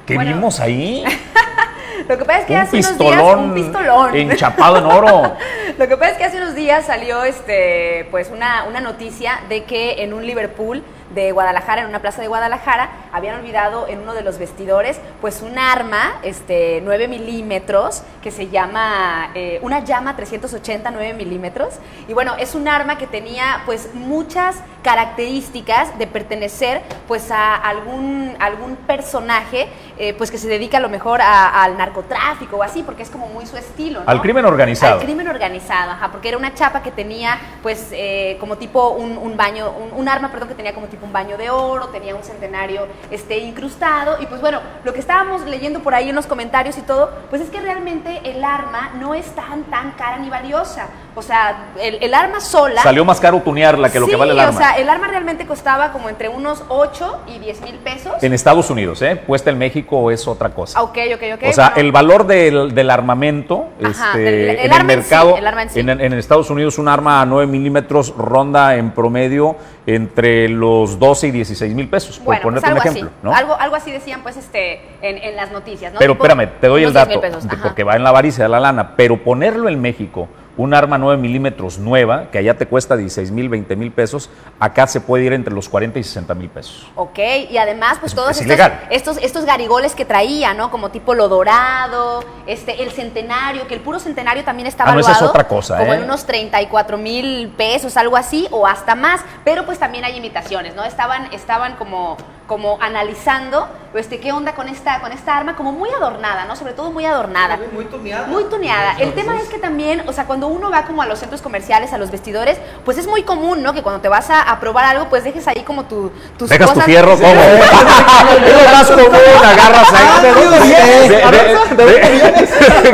¿Qué Bueno. vimos ahí? Lo que pasa es que un hace unos pistolón, días un pistolón. enchapado en oro. Lo que pasa es que hace unos días salió este, pues una, una noticia de que en un Liverpool de Guadalajara, en una plaza de Guadalajara, habían olvidado en uno de los vestidores, pues un arma, este, 9 milímetros, que se llama, eh, una llama 380 9 milímetros. Y bueno, es un arma que tenía, pues, muchas características de pertenecer, pues, a algún, algún personaje, eh, pues, que se dedica a lo mejor a- al narcotráfico o así, porque es como muy su estilo, ¿no? Al crimen organizado. Al crimen organizado, ajá, porque era una chapa que tenía, pues, eh, como tipo un, un baño, un, un arma, perdón, que tenía como tipo un baño de oro, tenía un centenario este, incrustado, y pues bueno, lo que estábamos leyendo por ahí en los comentarios y todo, pues es que realmente el arma no es tan, tan cara ni valiosa. O sea, el, el arma sola... Salió más caro tunearla que lo que vale el arma. o sea, el arma realmente costaba como entre unos 8 y 10 mil pesos. en Estados Unidos, ¿eh? Puesta en México es otra cosa. Ok, ok, ok. o sea, bueno. el valor del, del armamento Ajá, este, el en el arma en sí, mercado, el arma en sí. en, en Estados Unidos un arma a 9 milímetros ronda en promedio entre los 12 y 16 mil pesos, por Bueno, pues ponerte un ejemplo. así. ¿no? Algo, algo así decían, pues, este, en, en las noticias, ¿no? Pero Tipo, espérame, te doy el unos 10 mil dato, pesos, porque va en la avaricia de la lana, pero ponerlo en México, un arma 9 milímetros nueva, que allá te cuesta 16 mil, 20 mil pesos, acá se puede ir entre los 40 y 60 mil pesos. Ok, y además, pues Es- todos es estos, estos, estos garigoles que traía, ¿no? Como tipo lo dorado, este, el centenario, que el puro centenario también está Ah, no, esa es otra cosa, como ¿eh? en unos 34 mil pesos, algo así, o hasta más, pero pues también hay imitaciones, ¿no? Estaban, estaban como, como analizando, este, qué onda con esta, con esta arma, como muy adornada, ¿no? Sobre todo muy adornada. Muy tuneada. Muy tuneada. El tema es que también, o sea, cuando uno va como a los centros comerciales, a los vestidores, pues es muy común, ¿no? Que cuando te vas a, a probar algo, pues dejes ahí como tu, tus ¿Dejas tu cosas. fierro cómo? es lo más común, agarras Ah, ahí. ¿de dónde vienes? de- de- de-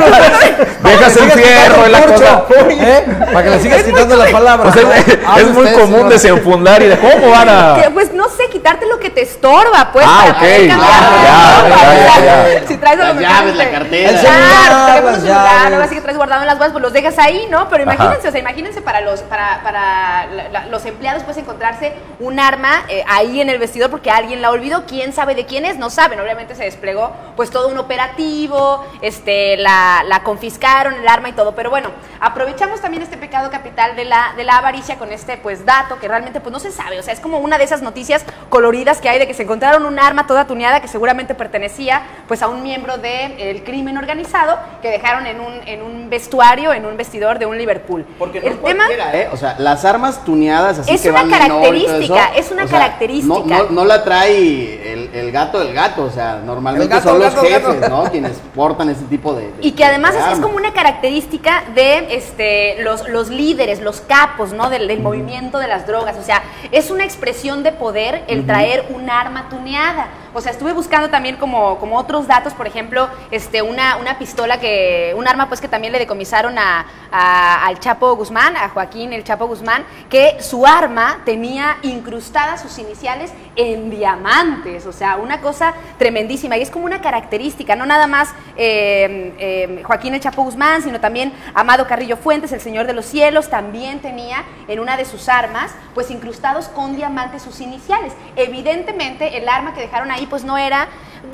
Dejas el fierro en la cosa. ¿Eh? Para que le sigas quitando la palabra. O sea, es, Hable es muy común desenfundar y de cómo van a. Pues no sé, quitarte lo que te estorba, pues. Ah, para ok. Ya. Si traes a lo Las mejor, llaves, la cartera. llaves. luego así que traes guardado en las bolsas, pues los dejas ahí, ¿no? Pero Ajá. imagínense, o sea, imagínense para los, para, para la- la- los empleados, pues encontrarse un arma eh, ahí en el vestidor porque alguien la olvidó, quién sabe de quién es, no saben, obviamente se desplegó pues todo un operativo, este, la, la confiscaron, el arma y todo, pero bueno, aprovechamos también este pecado capital de la, de la avaricia con este pues dato que realmente pues no se sabe, o sea, es como una de esas noticias coloridas que hay de que se encontraron un arma toda tuneada que seguramente pertenecía pues a un miembro del crimen organizado que dejaron en un, en un vestuario, en un vestidor de un Liverpool. Porque no el tema cualquiera, ¿eh? O sea, las armas tuneadas así Es que una van menor y todo característica, eso, es una o sea, característica. No, no, no la trae el, el gato del gato, o sea, normalmente gato, son los gato, jefes, gato. ¿no? Quienes portan ese tipo de... de- Y que además de es, como una característica de este, los, los líderes, los capos, ¿no? Del, del movimiento de las drogas. O sea, es una expresión de poder el traer un arma tuneada. O sea, estuve buscando también como, como otros datos, por ejemplo, este, una, una pistola que, un arma pues que también le decomisaron a, al Chapo Guzmán, a Joaquín el Chapo Guzmán, que su arma tenía incrustadas sus iniciales en diamantes. O sea, una cosa tremendísima. Y es como una característica, no nada más eh, eh, Joaquín el Chapo Guzmán, sino también Amado Carrillo Fuentes, el Señor de los Cielos, también tenía en una de sus armas, pues incrustados con diamantes sus iniciales. Evidentemente, el arma que dejaron ahí, pues no era.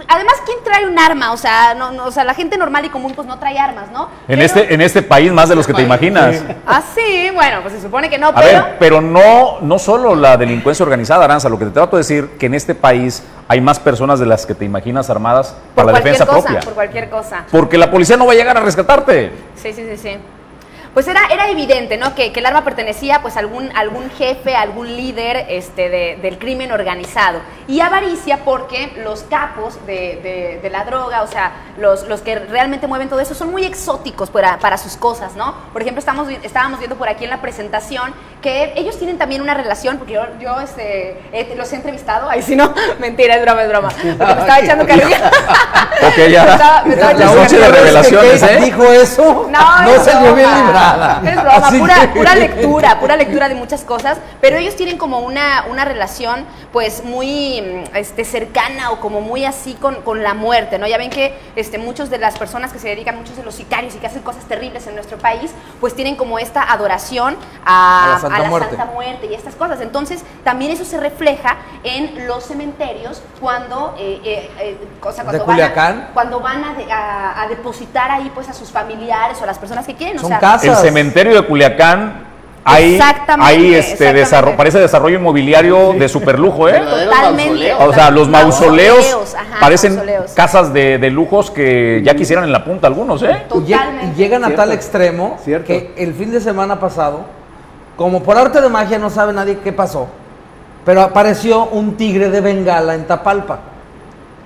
Además, ¿quién trae un arma? O sea, no, no, o sea, la gente normal y común, pues no trae armas, ¿no? En Pero- este, en este país más de los que te imaginas. Ah, sí, bueno, pues se supone que no, A pero. ver, pero no, no solo la delincuencia organizada, Aranza, lo que te trato de decir que en este país hay más personas de las que te imaginas armadas por para la defensa cosa, propia. por cualquier cosa. Porque la policía no va a llegar a rescatarte. Sí, sí, sí, sí. Pues era, era evidente, ¿no? Que, que el arma pertenecía pues a algún, algún jefe, a algún líder este, de- del crimen organizado. Y avaricia porque los capos de, de- de la droga, o sea, los, los que realmente mueven todo eso, son muy exóticos para, para sus cosas, ¿no? Por ejemplo, estamos, estábamos viendo por aquí en la presentación que ellos tienen también una relación, porque yo, yo este, eh, los he entrevistado, ahí sí no, mentira, es broma, es broma. Porque me estaba echando carrilla. Ok, ya. Me estaba- me estaba La echando noche de revelaciones, ¿eh? dijo eso, No, no es bien broma. Nada. Es broma, Así pura, que- pura lectura, pura lectura de muchas cosas, pero ellos tienen como una, una relación pues muy mm, este, cercana o como muy así con, con la muerte, ¿no? Ya ven que este, muchos de las personas que se dedican, muchos de los sicarios y que hacen cosas terribles en nuestro país, pues tienen como esta adoración a, A la Santa a la Muerte. Santa Muerte y estas cosas. Entonces, también eso se refleja en los cementerios cuando, eh, eh, eh, o sea, cuando ¿De van a- Culiacán? cuando van a, de- a- a depositar ahí pues a sus familiares o a las personas que quieren. o Son sea, casas. El cementerio de Culiacán, Exactamente, ahí este, exactamente. desarro- parece desarrollo inmobiliario de superlujo, ¿eh? Totalmente. O sea, los mausoleos, Mausoleos, ajá, parecen mausoleos. casas de, de lujos que ya quisieran en la punta algunos, ¿eh? Totalmente. y llegan a Cierto. tal extremo Cierto. que el fin de semana pasado, como por arte de magia no sabe nadie qué pasó, pero apareció un tigre de Bengala en Tapalpa.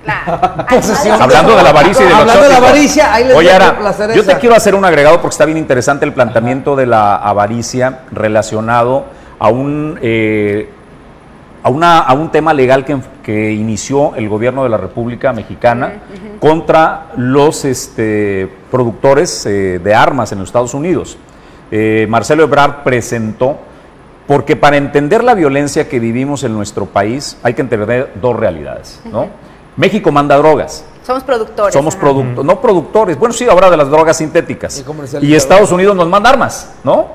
Claro. Posesión. Hablando de la avaricia y de lo Hablando de la avaricia, ahí les Oye, Ara, yo te quiero hacer un agregado porque está bien interesante el planteamiento de la avaricia relacionado a un, eh, a una, a un tema legal que, que inició el gobierno de la República Mexicana contra los este, productores eh, de armas en los Estados Unidos. Eh, Marcelo Ebrard presentó, porque para entender la violencia que vivimos en nuestro país hay que entender dos realidades. ¿no? México manda drogas. Somos productores. Somos productores, no productores, bueno, sí, ahora de las drogas sintéticas. Y Estados Unidos nos manda armas, ¿no?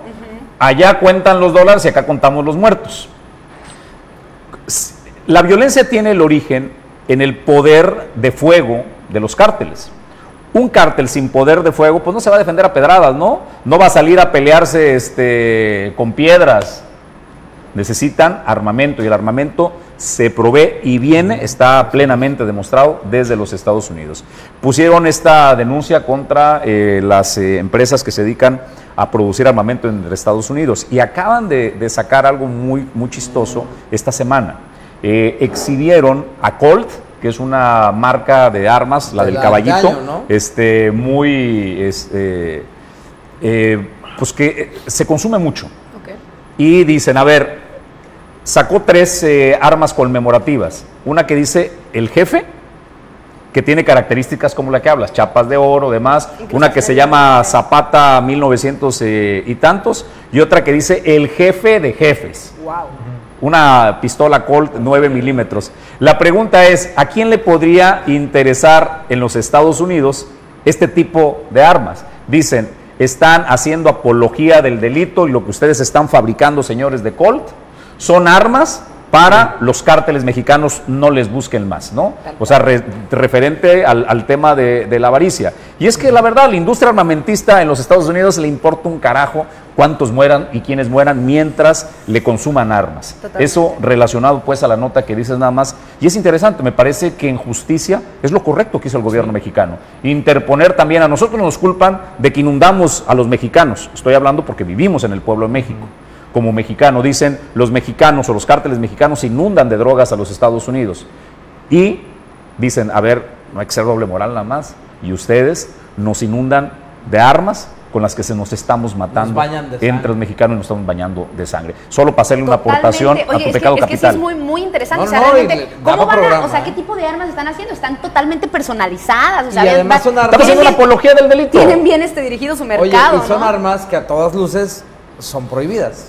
Allá cuentan los dólares y acá contamos los muertos. La violencia tiene el origen en el poder de fuego de los cárteles. Un cártel sin poder de fuego, pues no se va a defender a pedradas, ¿no? No va a salir a pelearse este, con piedras. Necesitan armamento y el armamento se provee y viene, está plenamente demostrado desde los Estados Unidos. Pusieron esta denuncia contra eh, las eh, empresas que se dedican a producir armamento en Estados Unidos y acaban de, de sacar algo muy, muy chistoso esta semana. Eh, exhibieron a Colt, que es una marca de armas, la De del la caballito, este, muy, este, eh, pues que eh, se consume mucho. Y dicen, a ver, sacó tres eh, armas conmemorativas. Una que dice el jefe, que tiene características como la que hablas, chapas de oro, demás. Una que se llama Zapata 1900 eh, y tantos. Y otra que dice el jefe de jefes. Wow. Una pistola Colt 9 milímetros. La pregunta es, ¿a quién le podría interesar en los Estados Unidos este tipo de armas? Dicen, están haciendo apología del delito y lo que ustedes están fabricando, señores de Colt, son armas para los cárteles mexicanos no les busquen más, ¿no? O sea, re- referente al, al tema de, de la avaricia. Y es que la verdad, la industria armamentista en los Estados Unidos le importa un carajo cuántos mueran y quiénes mueran mientras le consuman armas. Totalmente. Eso relacionado pues a la nota que dices nada más. Y es interesante, me parece que en justicia es lo correcto que hizo el gobierno mexicano. Interponer también, a nosotros nos culpan de que inundamos a los mexicanos. Estoy hablando porque vivimos en el pueblo de México. Como mexicano, dicen los mexicanos o los cárteles mexicanos inundan de drogas a los Estados Unidos. Y dicen, a ver, no hay que ser doble moral nada más. Y ustedes nos inundan de armas con las que se nos estamos matando bañan de entre los mexicanos y nos estamos bañando de sangre. Solo para hacerle una aportación a tu es que- pecado es que, sí capital. es muy, muy interesante. No, o sea, no, realmente, ¿cómo van a, o sea, ¿eh? qué tipo de armas están haciendo? Están totalmente personalizadas. O sea, Y además son armas- Estamos haciendo una apología del delito. Tienen bien este dirigido su Oye, mercado. y son ¿no? armas que a todas luces son prohibidas.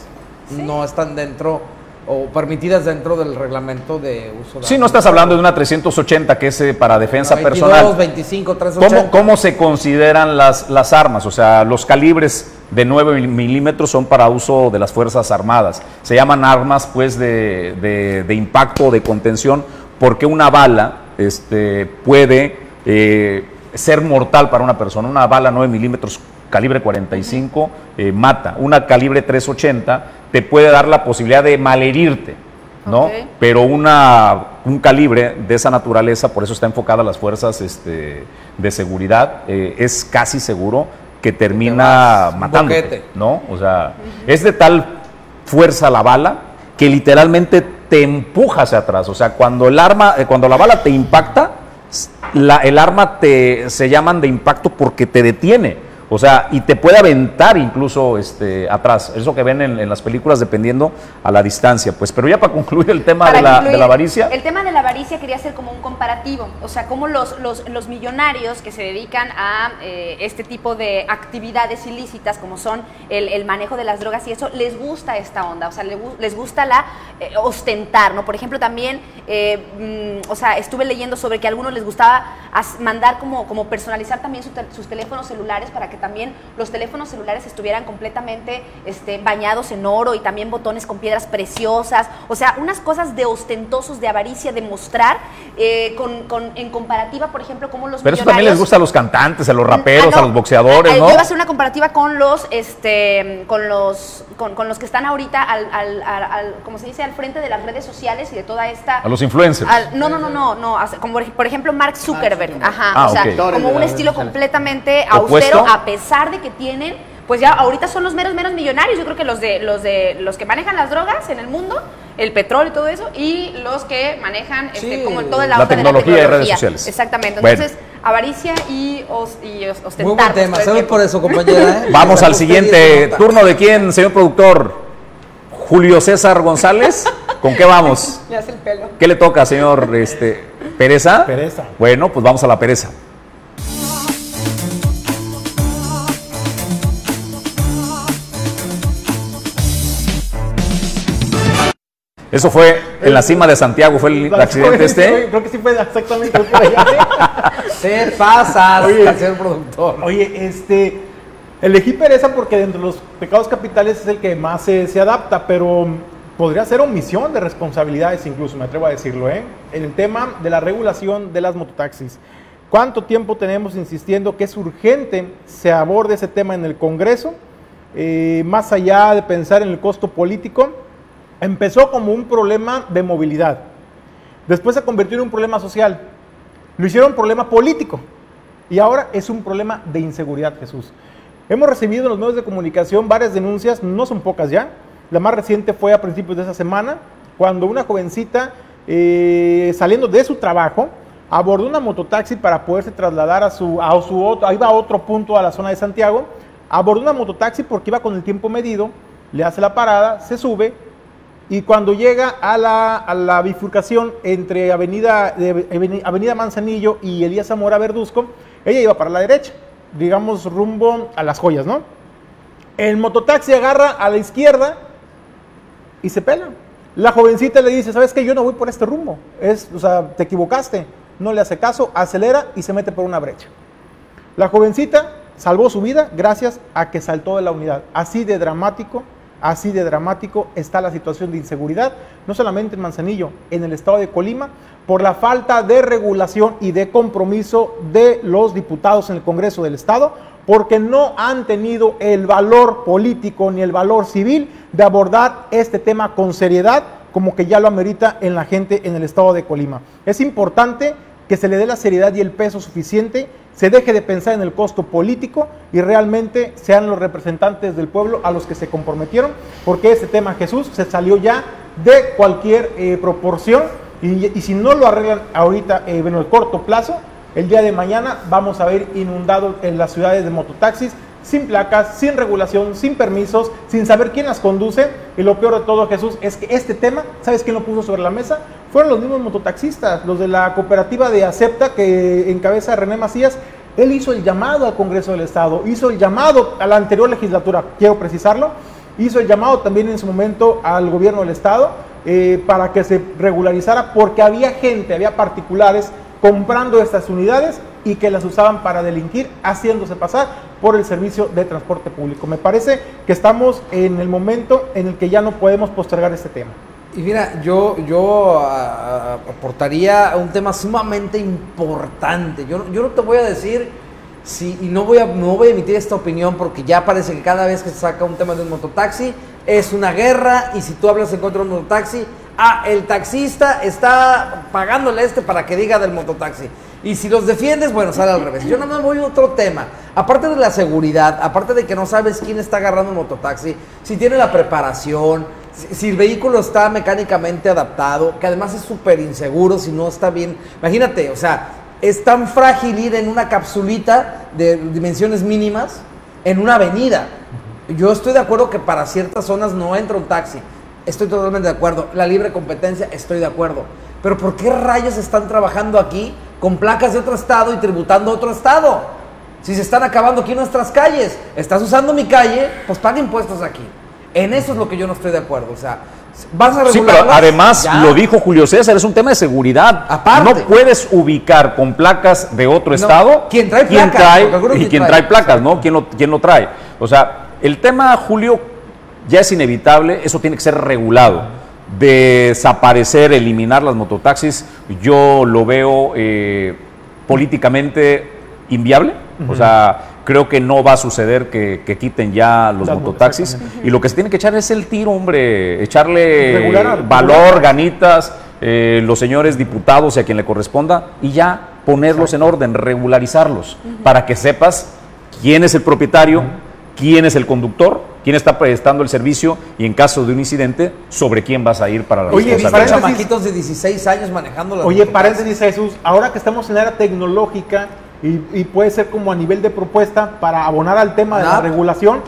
No están dentro o permitidas dentro del reglamento de uso de Sí, no estás hablando de una 380 que es eh, para defensa 22, personal. 25, 380. ¿Cómo, cómo se consideran las, las armas? O sea, los calibres de 9 mil- milímetros son para uso de las Fuerzas Armadas. Se llaman armas pues de, de- de impacto o de contención porque una bala este, puede eh, ser mortal para una persona. Una bala 9 milímetros calibre 45 eh, mata. Una calibre 380 te puede dar la posibilidad de malherirte. ¿no? Pero una, un calibre de esa naturaleza, por eso está enfocada a las fuerzas este, de seguridad, eh, es casi seguro que termina matando. boquete. ¿no? O sea, es de tal fuerza la bala que literalmente te empuja hacia atrás. O sea, cuando el arma, eh, cuando la bala te impacta, la- el arma te se llaman de impacto porque te detiene. O sea, y te puede aventar incluso este, atrás. Eso que ven en, en las películas dependiendo a la distancia. Pues, pero ya para concluir el tema de la, de la avaricia. El tema de la avaricia quería hacer como un comparativo, o sea, como los, los, los millonarios que se dedican a eh, este tipo de actividades ilícitas, como son el, el manejo de las drogas y eso, les gusta esta onda, o sea, le gu- les gusta la eh, ostentar, ¿no? Por ejemplo, también, eh, mm, o sea, estuve leyendo sobre que a algunos les gustaba mandar como, como personalizar también su tel- sus teléfonos celulares para que también los teléfonos celulares estuvieran completamente este, bañados en oro y también botones con piedras preciosas, o sea, unas cosas de ostentosos, de avaricia, de mostrar, eh, con, con- en comparativa, por ejemplo, como los Pero eso también les gusta a los cantantes, a los raperos, Ah, no. a los boxeadores, Ah, ¿no? Yo iba a hacer una comparativa con los, este, con los, con, con los que están ahorita al, al, al- al- como se dice, al frente de las redes sociales y de toda esta. A los influencers. al- no, no, no, no, no, como por- ejemplo Mark Zuckerberg, ajá, Ah, o sea, como un estilo completamente Opuesto. austero, a pesar de que tienen, pues ya ahorita son los meros meros millonarios. Yo creo que los de los de los que manejan las drogas en el mundo, el petróleo y todo eso, y los que manejan este, Sí, como toda la la, onda de tecnología y redes tecnología. sociales. Exactamente. Bueno. Entonces, avaricia y, os, y os- ostentar. Muy buen pues, tema. por eso, compañera. ¿eh? Vamos al siguiente turno de quién, señor productor. Julio César González. ¿Con qué vamos? Le hace el pelo. ¿Qué le toca, señor este, Pereza? Pereza. Bueno, pues vamos a la pereza. Eso fue en la cima de Santiago, fue el accidente este. Creo que sí fue exactamente por allá. Te pasas, Oye. señor productor. Oye, este, elegí pereza porque dentro de los pecados capitales es el que más se, se adapta, pero podría ser omisión de responsabilidades incluso, me atrevo a decirlo, ¿eh? En el tema de la regulación de las mototaxis. ¿Cuánto tiempo tenemos insistiendo que es urgente se aborde ese tema en el Congreso? Eh, más allá de pensar en el costo político, empezó como un problema de movilidad. Después se convirtió en un problema social. Lo hicieron problema político. Y ahora es un problema de inseguridad, Jesús. Hemos recibido en los medios de comunicación varias denuncias, no son pocas ya. La más reciente fue a principios de esa semana, cuando una jovencita, eh, saliendo de su trabajo, abordó una mototaxi para poderse trasladar a su, a su otro, iba a otro punto a la zona de Santiago, abordó una mototaxi porque iba con el tiempo medido, le hace la parada, se sube, y cuando llega a la, bifurcación entre Avenida, Avenida Manzanillo y Elías Zamora Verduzco, ella iba para la derecha, digamos rumbo a las joyas, ¿no? El mototaxi agarra a la izquierda y se pela. La jovencita le dice, ¿sabes qué? Yo no voy por este rumbo. Es, o sea, te equivocaste. No le hace caso, acelera y se mete por una brecha. La jovencita salvó su vida gracias a que saltó de la unidad. Así de dramático, así de dramático está la situación de inseguridad, no solamente en Manzanillo, en el estado de Colima, por la falta de regulación y de compromiso de los diputados en el Congreso del Estado, porque no han tenido el valor político ni el valor civil de abordar este tema con seriedad, como que ya lo amerita en la gente en el estado de Colima. Es importante que se le dé la seriedad y el peso suficiente, se deje de pensar en el costo político y realmente sean los representantes del pueblo a los que se comprometieron, porque este tema Jesús se salió ya de cualquier eh, proporción y, y si no lo arreglan ahorita eh, en el corto plazo, el día de mañana vamos a ver inundado en las ciudades de mototaxis sin placas, sin regulación, sin permisos, sin saber quién las conduce. Y lo peor de todo, Jesús, es que este tema, ¿sabes quién lo puso sobre la mesa? Fueron los mismos mototaxistas, los de la cooperativa de Acepta que encabeza René Macías. Él hizo el llamado al Congreso del Estado, hizo el llamado a la anterior legislatura, quiero precisarlo, hizo el llamado también en su momento al gobierno del Estado eh, para que se regularizara porque había gente, había particulares comprando estas unidades y que las usaban para delinquir, haciéndose pasar por el servicio de transporte público. Me parece que estamos en el momento en el que ya no podemos postergar este tema. Y mira, yo, yo a- aportaría un tema sumamente importante. Yo, yo no te voy a decir si, y no voy, a, no voy a emitir esta opinión porque ya parece que cada vez que se saca un tema de un mototaxi es una guerra y si tú hablas en contra de un mototaxi, ah, el taxista está pagándole este para que diga del mototaxi. Y si los defiendes, bueno, sale al revés. Yo nada más voy a otro tema. Aparte de la seguridad, aparte de que no sabes quién está agarrando un mototaxi, si tiene la preparación, si, el vehículo está mecánicamente adaptado, que además es súper inseguro si no está bien. Imagínate, o sea, es tan frágil ir en una capsulita de dimensiones mínimas en una avenida. Yo estoy de acuerdo que para ciertas zonas no entra un taxi. Estoy totalmente de acuerdo. La libre competencia, estoy de acuerdo. Pero ¿por qué rayos están trabajando aquí con placas de otro estado y tributando a otro estado? Si se están acabando aquí nuestras calles, estás usando mi calle, pues paga impuestos aquí. En eso es lo que yo no estoy de acuerdo. O sea, vas a Sí, pero además ya. lo dijo Julio César, es un tema de seguridad. Aparte. No puedes ubicar con placas de otro No, estado quien trae quién placas, trae- y quién trae placas, ¿no? ¿Quién lo, quién lo trae? O sea, el tema, Julio, ya es inevitable, eso tiene que ser regulado. Desaparecer, eliminar las mototaxis, yo lo veo eh, políticamente inviable. O sea, creo que no va a suceder que, que quiten ya los mototaxis. Y lo que se tiene que echar es el tiro, hombre. Echarle Regular, valor, regular. ganitas, eh, los señores diputados y a quien le corresponda, y ya ponerlos en orden, regularizarlos, para que sepas quién es el propietario, quién es el conductor, quién está prestando el servicio y en caso de un incidente, sobre quién vas a ir para la Oye, responsabilidad. paréntesis. chamaquitos de 16 años manejando las Oye, paréntesis Jesús, ahora que estamos en la era tecnológica y, y puede ser como a nivel de propuesta para abonar al tema de la regulación,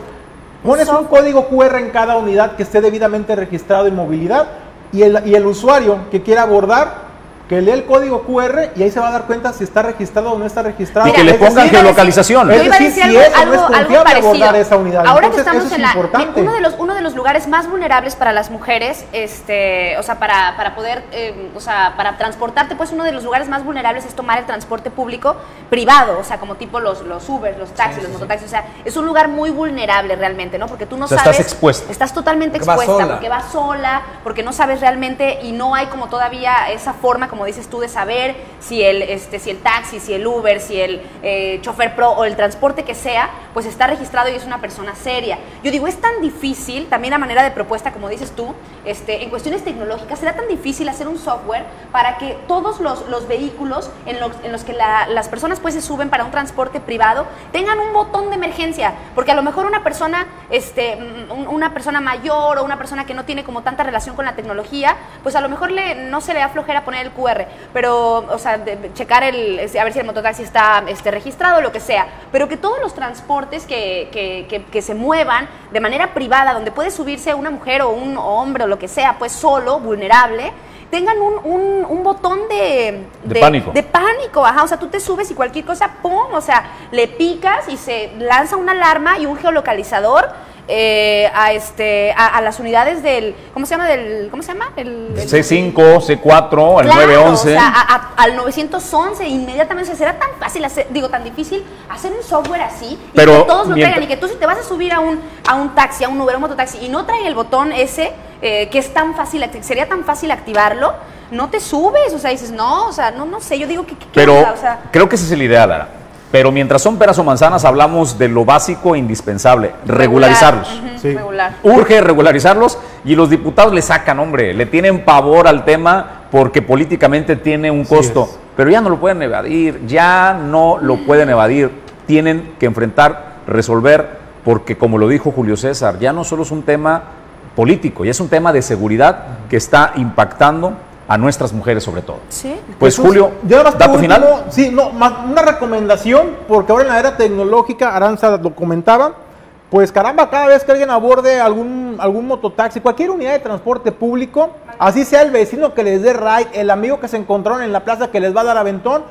pones un código QR en cada unidad que esté debidamente registrado en movilidad y el, y el usuario que quiera abordar, que lee el código QR y ahí se va a dar cuenta si está registrado o no está registrado. Y que le pongan decir, geolocalización. Yo Es iba a decir, si algo, no algo, parecido. esa unidad. Ahora Entonces, que estamos en la importante. uno de los uno de los lugares más vulnerables para las mujeres, este, o sea, para, para poder, eh, o sea, para transportarte, pues uno de los lugares más vulnerables es tomar el transporte público privado, o sea, como tipo los los Uber, los taxis, los mototaxis, o sea, es un lugar muy vulnerable realmente, ¿no? Porque tú no O sea, sabes, estás expuesta. estás totalmente expuesta, sola. porque vas sola, porque no sabes realmente y no hay como todavía esa forma, como dices tú, de saber si el, este, si el taxi, si el Uber, si el eh, chofer pro o el transporte que sea, pues está registrado y es una persona seria. Yo digo, es tan difícil, también a manera de propuesta, como dices tú, este, en cuestiones tecnológicas, será tan difícil hacer un software para que todos los, los vehículos en los, en los que la- las personas pues se suben para un transporte privado tengan un botón de emergencia, porque a lo mejor una persona, este, mm, un- una persona mayor o una persona que no tiene como tanta relación con la tecnología, pues a lo mejor le, no se le da flojera poner el QR, pero, o sea, de- checar el, a ver si el mototaxi está este, registrado, lo que sea, pero que todos los transportes que, que- que- que se muevan de manera privada, donde puede subirse una mujer o un hombre o lo que sea, pues solo, vulnerable, tengan un, un- un botón de, De pánico. de pánico, ajá, o sea, tú te subes y cualquier cosa, ¡pum! O sea, le picas y se lanza una alarma y un geolocalizador eh, a este a, a las unidades del ¿cómo se llama? del ¿cómo se llama? El, el- C5, C4, el Claro, 911. O sea, a- a- al 911 inmediatamente o sea, será tan fácil hacer, digo, tan difícil hacer un software así y Pero que todos lo mientras- traigan y que tú si te vas a subir a un a un taxi, a un Uber, a un mototaxi y no trae el botón ese eh, que es tan fácil, sería tan fácil activarlo, no te subes, o sea, dices, "No, o sea, no no sé, yo digo que Pero creo que ese es el ideal, Lara. Pero mientras son peras o manzanas, hablamos de lo básico e indispensable, regularizarlos. Sí. Regular. Urge regularizarlos y los diputados le sacan, hombre, le tienen pavor al tema porque políticamente tiene un costo. Pero ya no lo pueden evadir, ya no lo pueden evadir. Tienen que enfrentar, resolver, porque como lo dijo Julio César, ya no solo es un tema político, ya es un tema de seguridad que está impactando a nuestras mujeres sobre todo. Sí. Pues Jesús, Julio, más por dato último, final. Sí, no, ma- una recomendación, porque ahora en la era tecnológica, Aranza lo comentaba, pues caramba, cada vez que alguien aborde algún, algún mototaxi, cualquier unidad de transporte público, así sea el vecino que les dé ride, el amigo que se encontraron en la plaza que les va a dar aventón,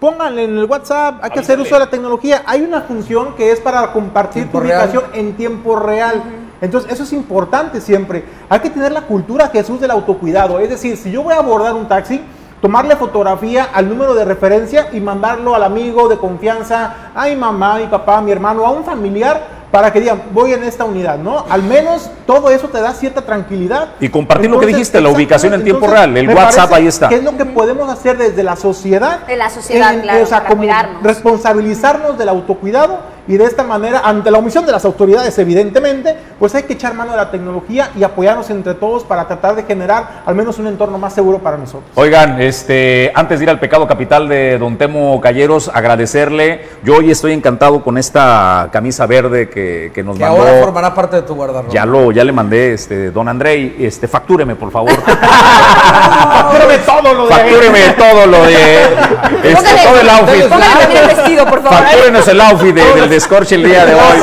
pónganle en el WhatsApp, hay que hacer uso de la tecnología. Hay una función que es para compartir tu ubicación en tiempo real. Entonces, eso es importante siempre. Hay que tener la cultura, Jesús, del autocuidado. Es decir, si yo voy a abordar un taxi, tomarle fotografía al número de referencia y mandarlo al amigo de confianza, a mi mamá, a mi papá, a mi hermano, a un familiar, para que digan, voy en esta unidad, ¿no? Al menos todo eso te da cierta tranquilidad. Y compartir lo que dijiste, la ubicación en tiempo real, el WhatsApp ahí está. Que es lo que podemos hacer desde la sociedad. De la sociedad, claro, o sea, para como cuidarnos. responsabilizarnos del autocuidado y de esta manera, ante la omisión de las autoridades, evidentemente, pues hay que echar mano de la tecnología y apoyarnos entre todos para tratar de generar al menos un entorno más seguro para nosotros. Oigan, este, antes de ir al pecado capital de Don Temo Calleros, agradecerle. Yo hoy estoy encantado con esta camisa verde que, que nos Que mandó. ahora formará parte de tu guardarropa. Ya lo, ya le mandé, este, Don Andrei, este, factúreme, por favor. Factúreme todo lo de factúreme todo lo de, este, todo el outfit. Póngale también el vestido, por favor. Factúrenos el outfit de- del descorche el día de hoy.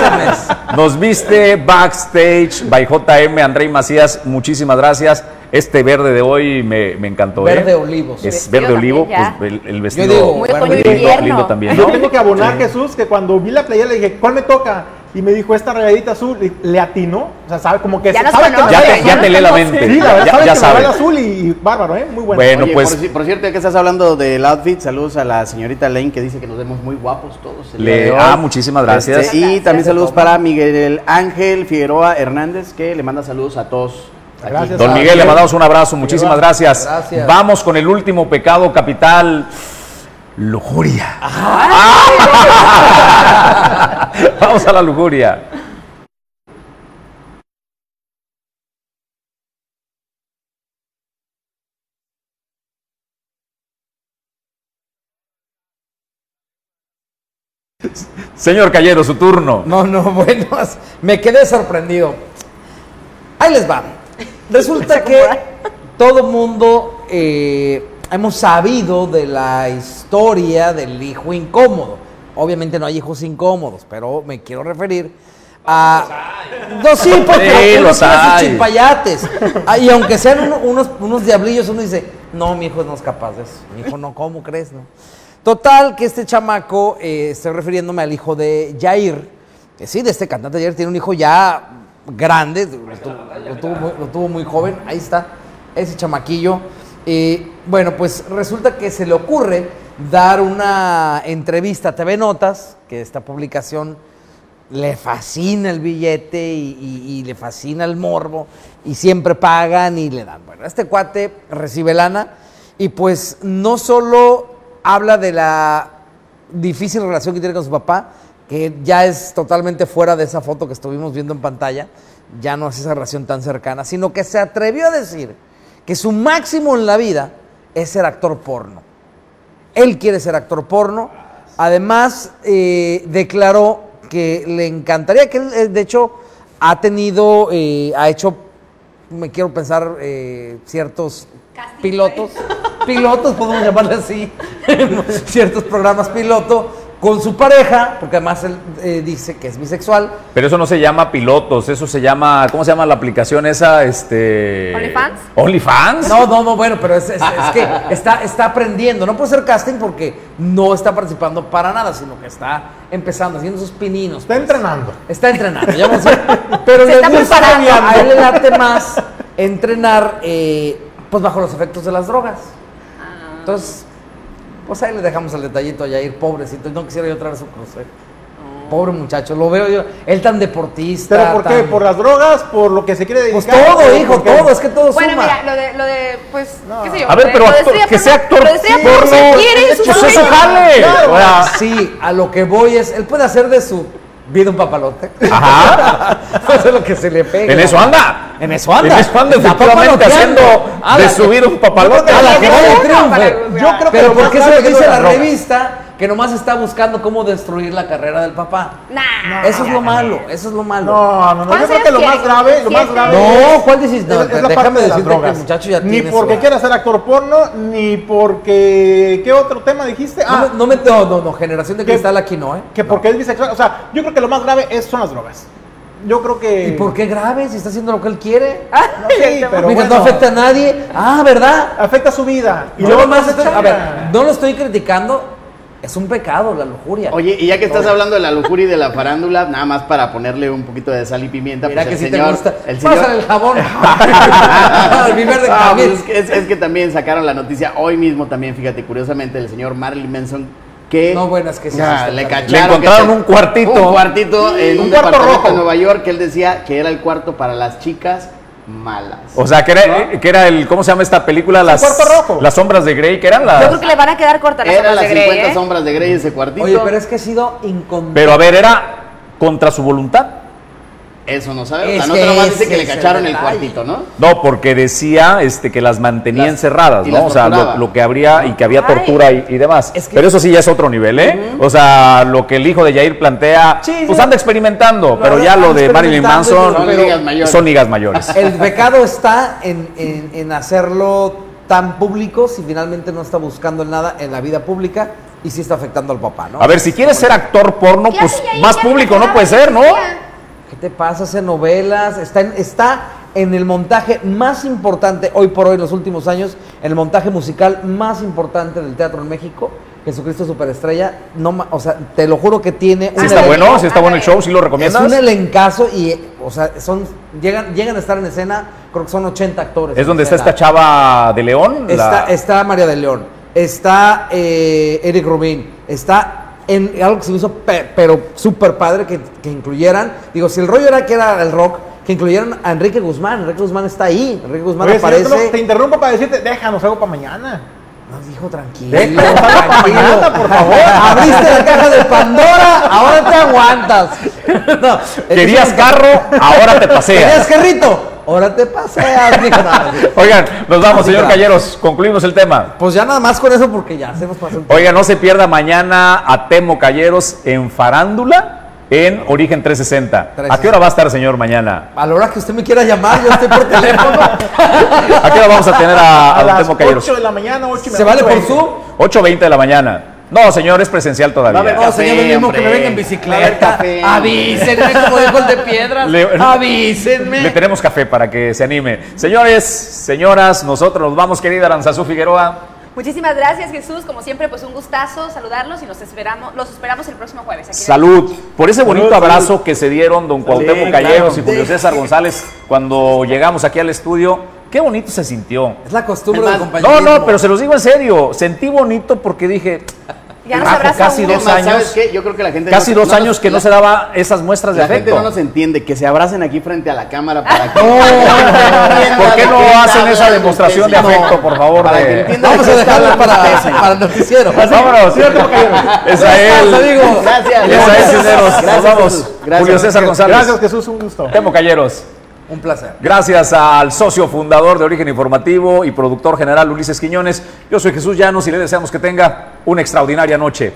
Nos viste backstage by JM, Andrei Macías, muchísimas gracias. Este verde de hoy me, me encantó. ¿eh? Verde olivo, sí. Es Vestido verde olivo, pues el, el Yo vestido digo, Muy lindo, lindo también, Yo ¿no? tengo que abonar, Jesús, que cuando vi la playera le dije, ¿cuál me toca? Y me dijo esta rayadita azul, y le atinó. O sea, sabe como que Ya sabe que me. Ya te, azul. ya te lee la mente. Sí, la verdad ya, sabe ya que me sabe. azul y, y bárbaro, ¿eh? Muy bueno. Bueno, Oye, pues por, ci- por cierto, ya que estás hablando del outfit, saludos a la señorita Lane que dice que nos vemos muy guapos todos. Le- ah, muchísimas gracias. Este, y Gracias. también saludos para Miguel Ángel Figueroa Hernández que le manda saludos a todos. Gracias. Don Miguel, le mandamos un abrazo, muchísimas gracias. Gracias. Vamos con el último pecado capital, lujuria. Vamos a la lujuria. Señor Callero, su turno. No, no, bueno, me quedé sorprendido. Ahí les va. Resulta que todo mundo eh, hemos sabido de la historia del hijo incómodo. Obviamente no hay hijos incómodos, pero me quiero referir a... No, sí, porque Sí, los hay. chimpayates. Ah, Y aunque sean uno- unos, unos diablillos, uno dice, no, mi hijo no es capaz de eso. Mi hijo no, ¿cómo crees? No? Total, que este chamaco, eh, estoy refiriéndome al hijo de Jair, que sí, de este cantante Jair, tiene un hijo ya grande, lo lo tuvo lo tuvo muy joven, ahí está, ese chamaquillo. Eh, bueno, pues resulta que se le ocurre dar una entrevista a TV Notas, que esta publicación le fascina el billete y, y- le fascina el morbo y siempre pagan y le dan. Bueno, este cuate recibe lana y pues no solo habla de la difícil relación que tiene con su papá, que ya es totalmente fuera de esa foto que estuvimos viendo en pantalla, ya no es esa relación tan cercana, sino que se atrevió a decir que su máximo en la vida es ser actor porno. Él quiere ser actor porno. Además, eh, declaró que le encantaría, que él, eh, de hecho, ha tenido, eh, ha hecho, me quiero pensar, eh, ciertos pilotos, pilotos, podemos llamarle así, ciertos programas piloto con su pareja, porque además él eh, dice que es bisexual. Pero eso no se llama pilotos, eso se llama, ¿cómo se llama la aplicación esa? Este... ¿OnlyFans? ¿OnlyFans? No, no, no, bueno, pero es, es- es que está, está aprendiendo. No puede ser casting porque no está participando para nada, sino que está empezando, haciendo sus pininos. Está pues. entrenando. Está entrenando, ya vamos a ver. Pero Se le está gusta, preparando. a él le late más entrenar eh, pues bajo los efectos de las drogas. Ah. Entonces, pues ahí le dejamos el detallito a Yair, pobrecito. No quisiera yo traer su crucero. Pobre muchacho, lo veo yo. Él tan deportista. ¿Pero por qué? tan- ¿Por las drogas? ¿por lo que se quiere Pues dedicar? todo, ¿O hijo, todo, es que todo Bueno, suma. mira, lo de, lo de, pues, No. qué sé yo. A ver, pero actor- que sea actor lo de estrella porno, quiere, su pues eso jale. Claro. Sí, a lo que voy es, él puede hacer de su vida un papalote. Ajá. Eso es lo que se le pega. En eso anda. En eso anda. En eso anda efectivamente haciendo de la su que- vida un papalote. A la que vaya y triunfe. Para- Yo creo que Pero lo ¿por más qué se lo que dice la revista que nomás está buscando cómo destruir la carrera del papá? Nah. Eso es lo malo, eso es lo malo. No, no, no. Yo ¿Cuántos creo que lo más grave, lo más grave. No, es- ¿cuál dices? No, es- es la déjame parte de las que el muchacho ya Ni tiene porque su- quiera ser actor porno, ni porque. ¿Qué otro tema dijiste? No, Ah, me- no, me- no, no, no, generación de cristal aquí no, ¿eh? que porque es bisexual. O sea, yo creo que lo más grave es, son las drogas. Yo creo que. ¿Y por qué grave si está haciendo lo que él quiere? Ah, No, sí, pero bueno, no afecta a nadie. Ah, ¿verdad? afecta su vida. Y luego más, changa. a ver, no lo estoy criticando, es un pecado la lujuria. Oye, y ya que estás hablando de la lujuria y de la farándula, nada más para ponerle un poquito de sal y pimienta, Mira pues que el si te señor, gusta. el señor, Pásale el jabón. el de Ah, pues es, que, es- es que también sacaron la noticia hoy mismo también, fíjate, curiosamente, el señor Marilyn Manson que No, bueno, es que sí, ya, le cacharon. Le encontraron que un cuartito. Un cuartito en un, Un cuarto departamento rojo. en Nueva York que él decía que era el cuarto para las chicas malas. O sea, que era, que era el, ¿cómo se llama esta película? Las, cuarto rojo. Las sombras de Grey, que eran las... Yo creo que le van a quedar cortas las era sombras las de Grey, 50 ¿eh? sombras de Grey ese cuartito. Oye, pero es que ha sido incontrolable. Pero a ver, era contra su voluntad. Eso no sabemos. Es La nota nomás dice que le el cacharon el, cuartito, ¿no? No, porque decía este, que las mantenía Las- encerradas, ¿no? O sea, lo, que habría y que había Ay. tortura y, y demás. Es que- pero eso sí ya es otro nivel, ¿eh? O sea, lo que el hijo de Jair plantea, Sí, pues anda experimentando, pero ya lo de Marilyn Manson Son ligas mayores. son ligas mayores. El pecado está en, en- en hacerlo tan público si finalmente no está buscando nada en la vida pública y sí está afectando al papá, ¿no? A ver, si quieres ser actor porno, ¿Qué pues más público no puede ser, ¿no? Que decía. ¿Qué te pasa? Hace novelas, está en, está en el montaje más importante, hoy por hoy, en los últimos años, en el montaje musical más importante del teatro en México, Jesucristo Superestrella. No, o sea, te lo juro que tiene Si un está elenco- bueno, si está bueno el show, si lo Es recomiendas. un elencazo y, o sea, son, llegan, llegan a estar en escena, creo que son 80 actores. Es en donde está esta chava de León. la- Está, está María de León, está eh, Eric Rubin, está en algo que se me hizo pe- pero súper padre que, que incluyeran. Digo, si el rollo era que era el rock, que incluyeran a Enrique Guzmán. Enrique Guzmán está ahí. Enrique Guzmán Oye, señor, aparece. te interrumpo para decirte, déjanos algo para mañana. Nos dijo tranquilo. Mañana, por favor. Abriste la caja de Pandora, ahora te aguantas. No, Querías carro, ahora te ¿Querías paseas. carrito? Ahora te paseas. Oigan, nos vamos, señor claro. Calleros. Concluimos el tema. Pues ya nada más con eso porque ya se nos pasó el Oiga, no se pierda mañana a Temo Calleros en Farándula en Origen 360. ¿A qué hora va a estar, señor, mañana? A la hora que usted me quiera llamar, yo estoy por teléfono. ¿A qué hora vamos a tener a, a A don las Temo Calleros? 8 de la mañana, 8 y ¿Se vale por 8:20. Zoom? 8.20 de la mañana. No, señor, es presencial todavía. No, señor, lo mismo hombre. que me venga en bicicleta. café. Avísenme, como dijo el de piedras. Le- Avísenme. Le tenemos café para que se anime. Señores, señoras, nosotros nos vamos, querida Aranzazú Figueroa. Muchísimas gracias, Jesús. Como siempre, pues un gustazo saludarlos y los esperamos, los esperamos el próximo jueves. aquí Salud. Por ese bonito Salud, abrazo salud. que se dieron don Cuauhtémoc Sí, Calleros claro. y Julio César González cuando llegamos aquí al estudio. Qué bonito se sintió. Es la costumbre del más, compañerismo. No, no, pero se los digo en serio. Sentí bonito porque dije, Ya nos Rajo, abraza casi dos Es más, ¿sabes años. qué? Yo creo que la gente casi no- dos no años nos- que no se daba esas muestras de La gente afecto. no nos entiende, que se abracen aquí frente a la cámara para que... ¿Por qué no hacen esa demostración de afecto, por favor? Para que de- entiendan Vamos a hablando para, el noticiero. Vámonos. Esa es. amigo. Gracias. Esa es, Cisneros. Nos Gracias, vamos. Julio César González. Gracias, Jesús, un gusto. Temo Calleros. Un placer. Gracias al socio fundador de Origen Informativo y productor general Ulises Quiñones. Yo soy Jesús Llanos y le deseamos que tenga una extraordinaria noche.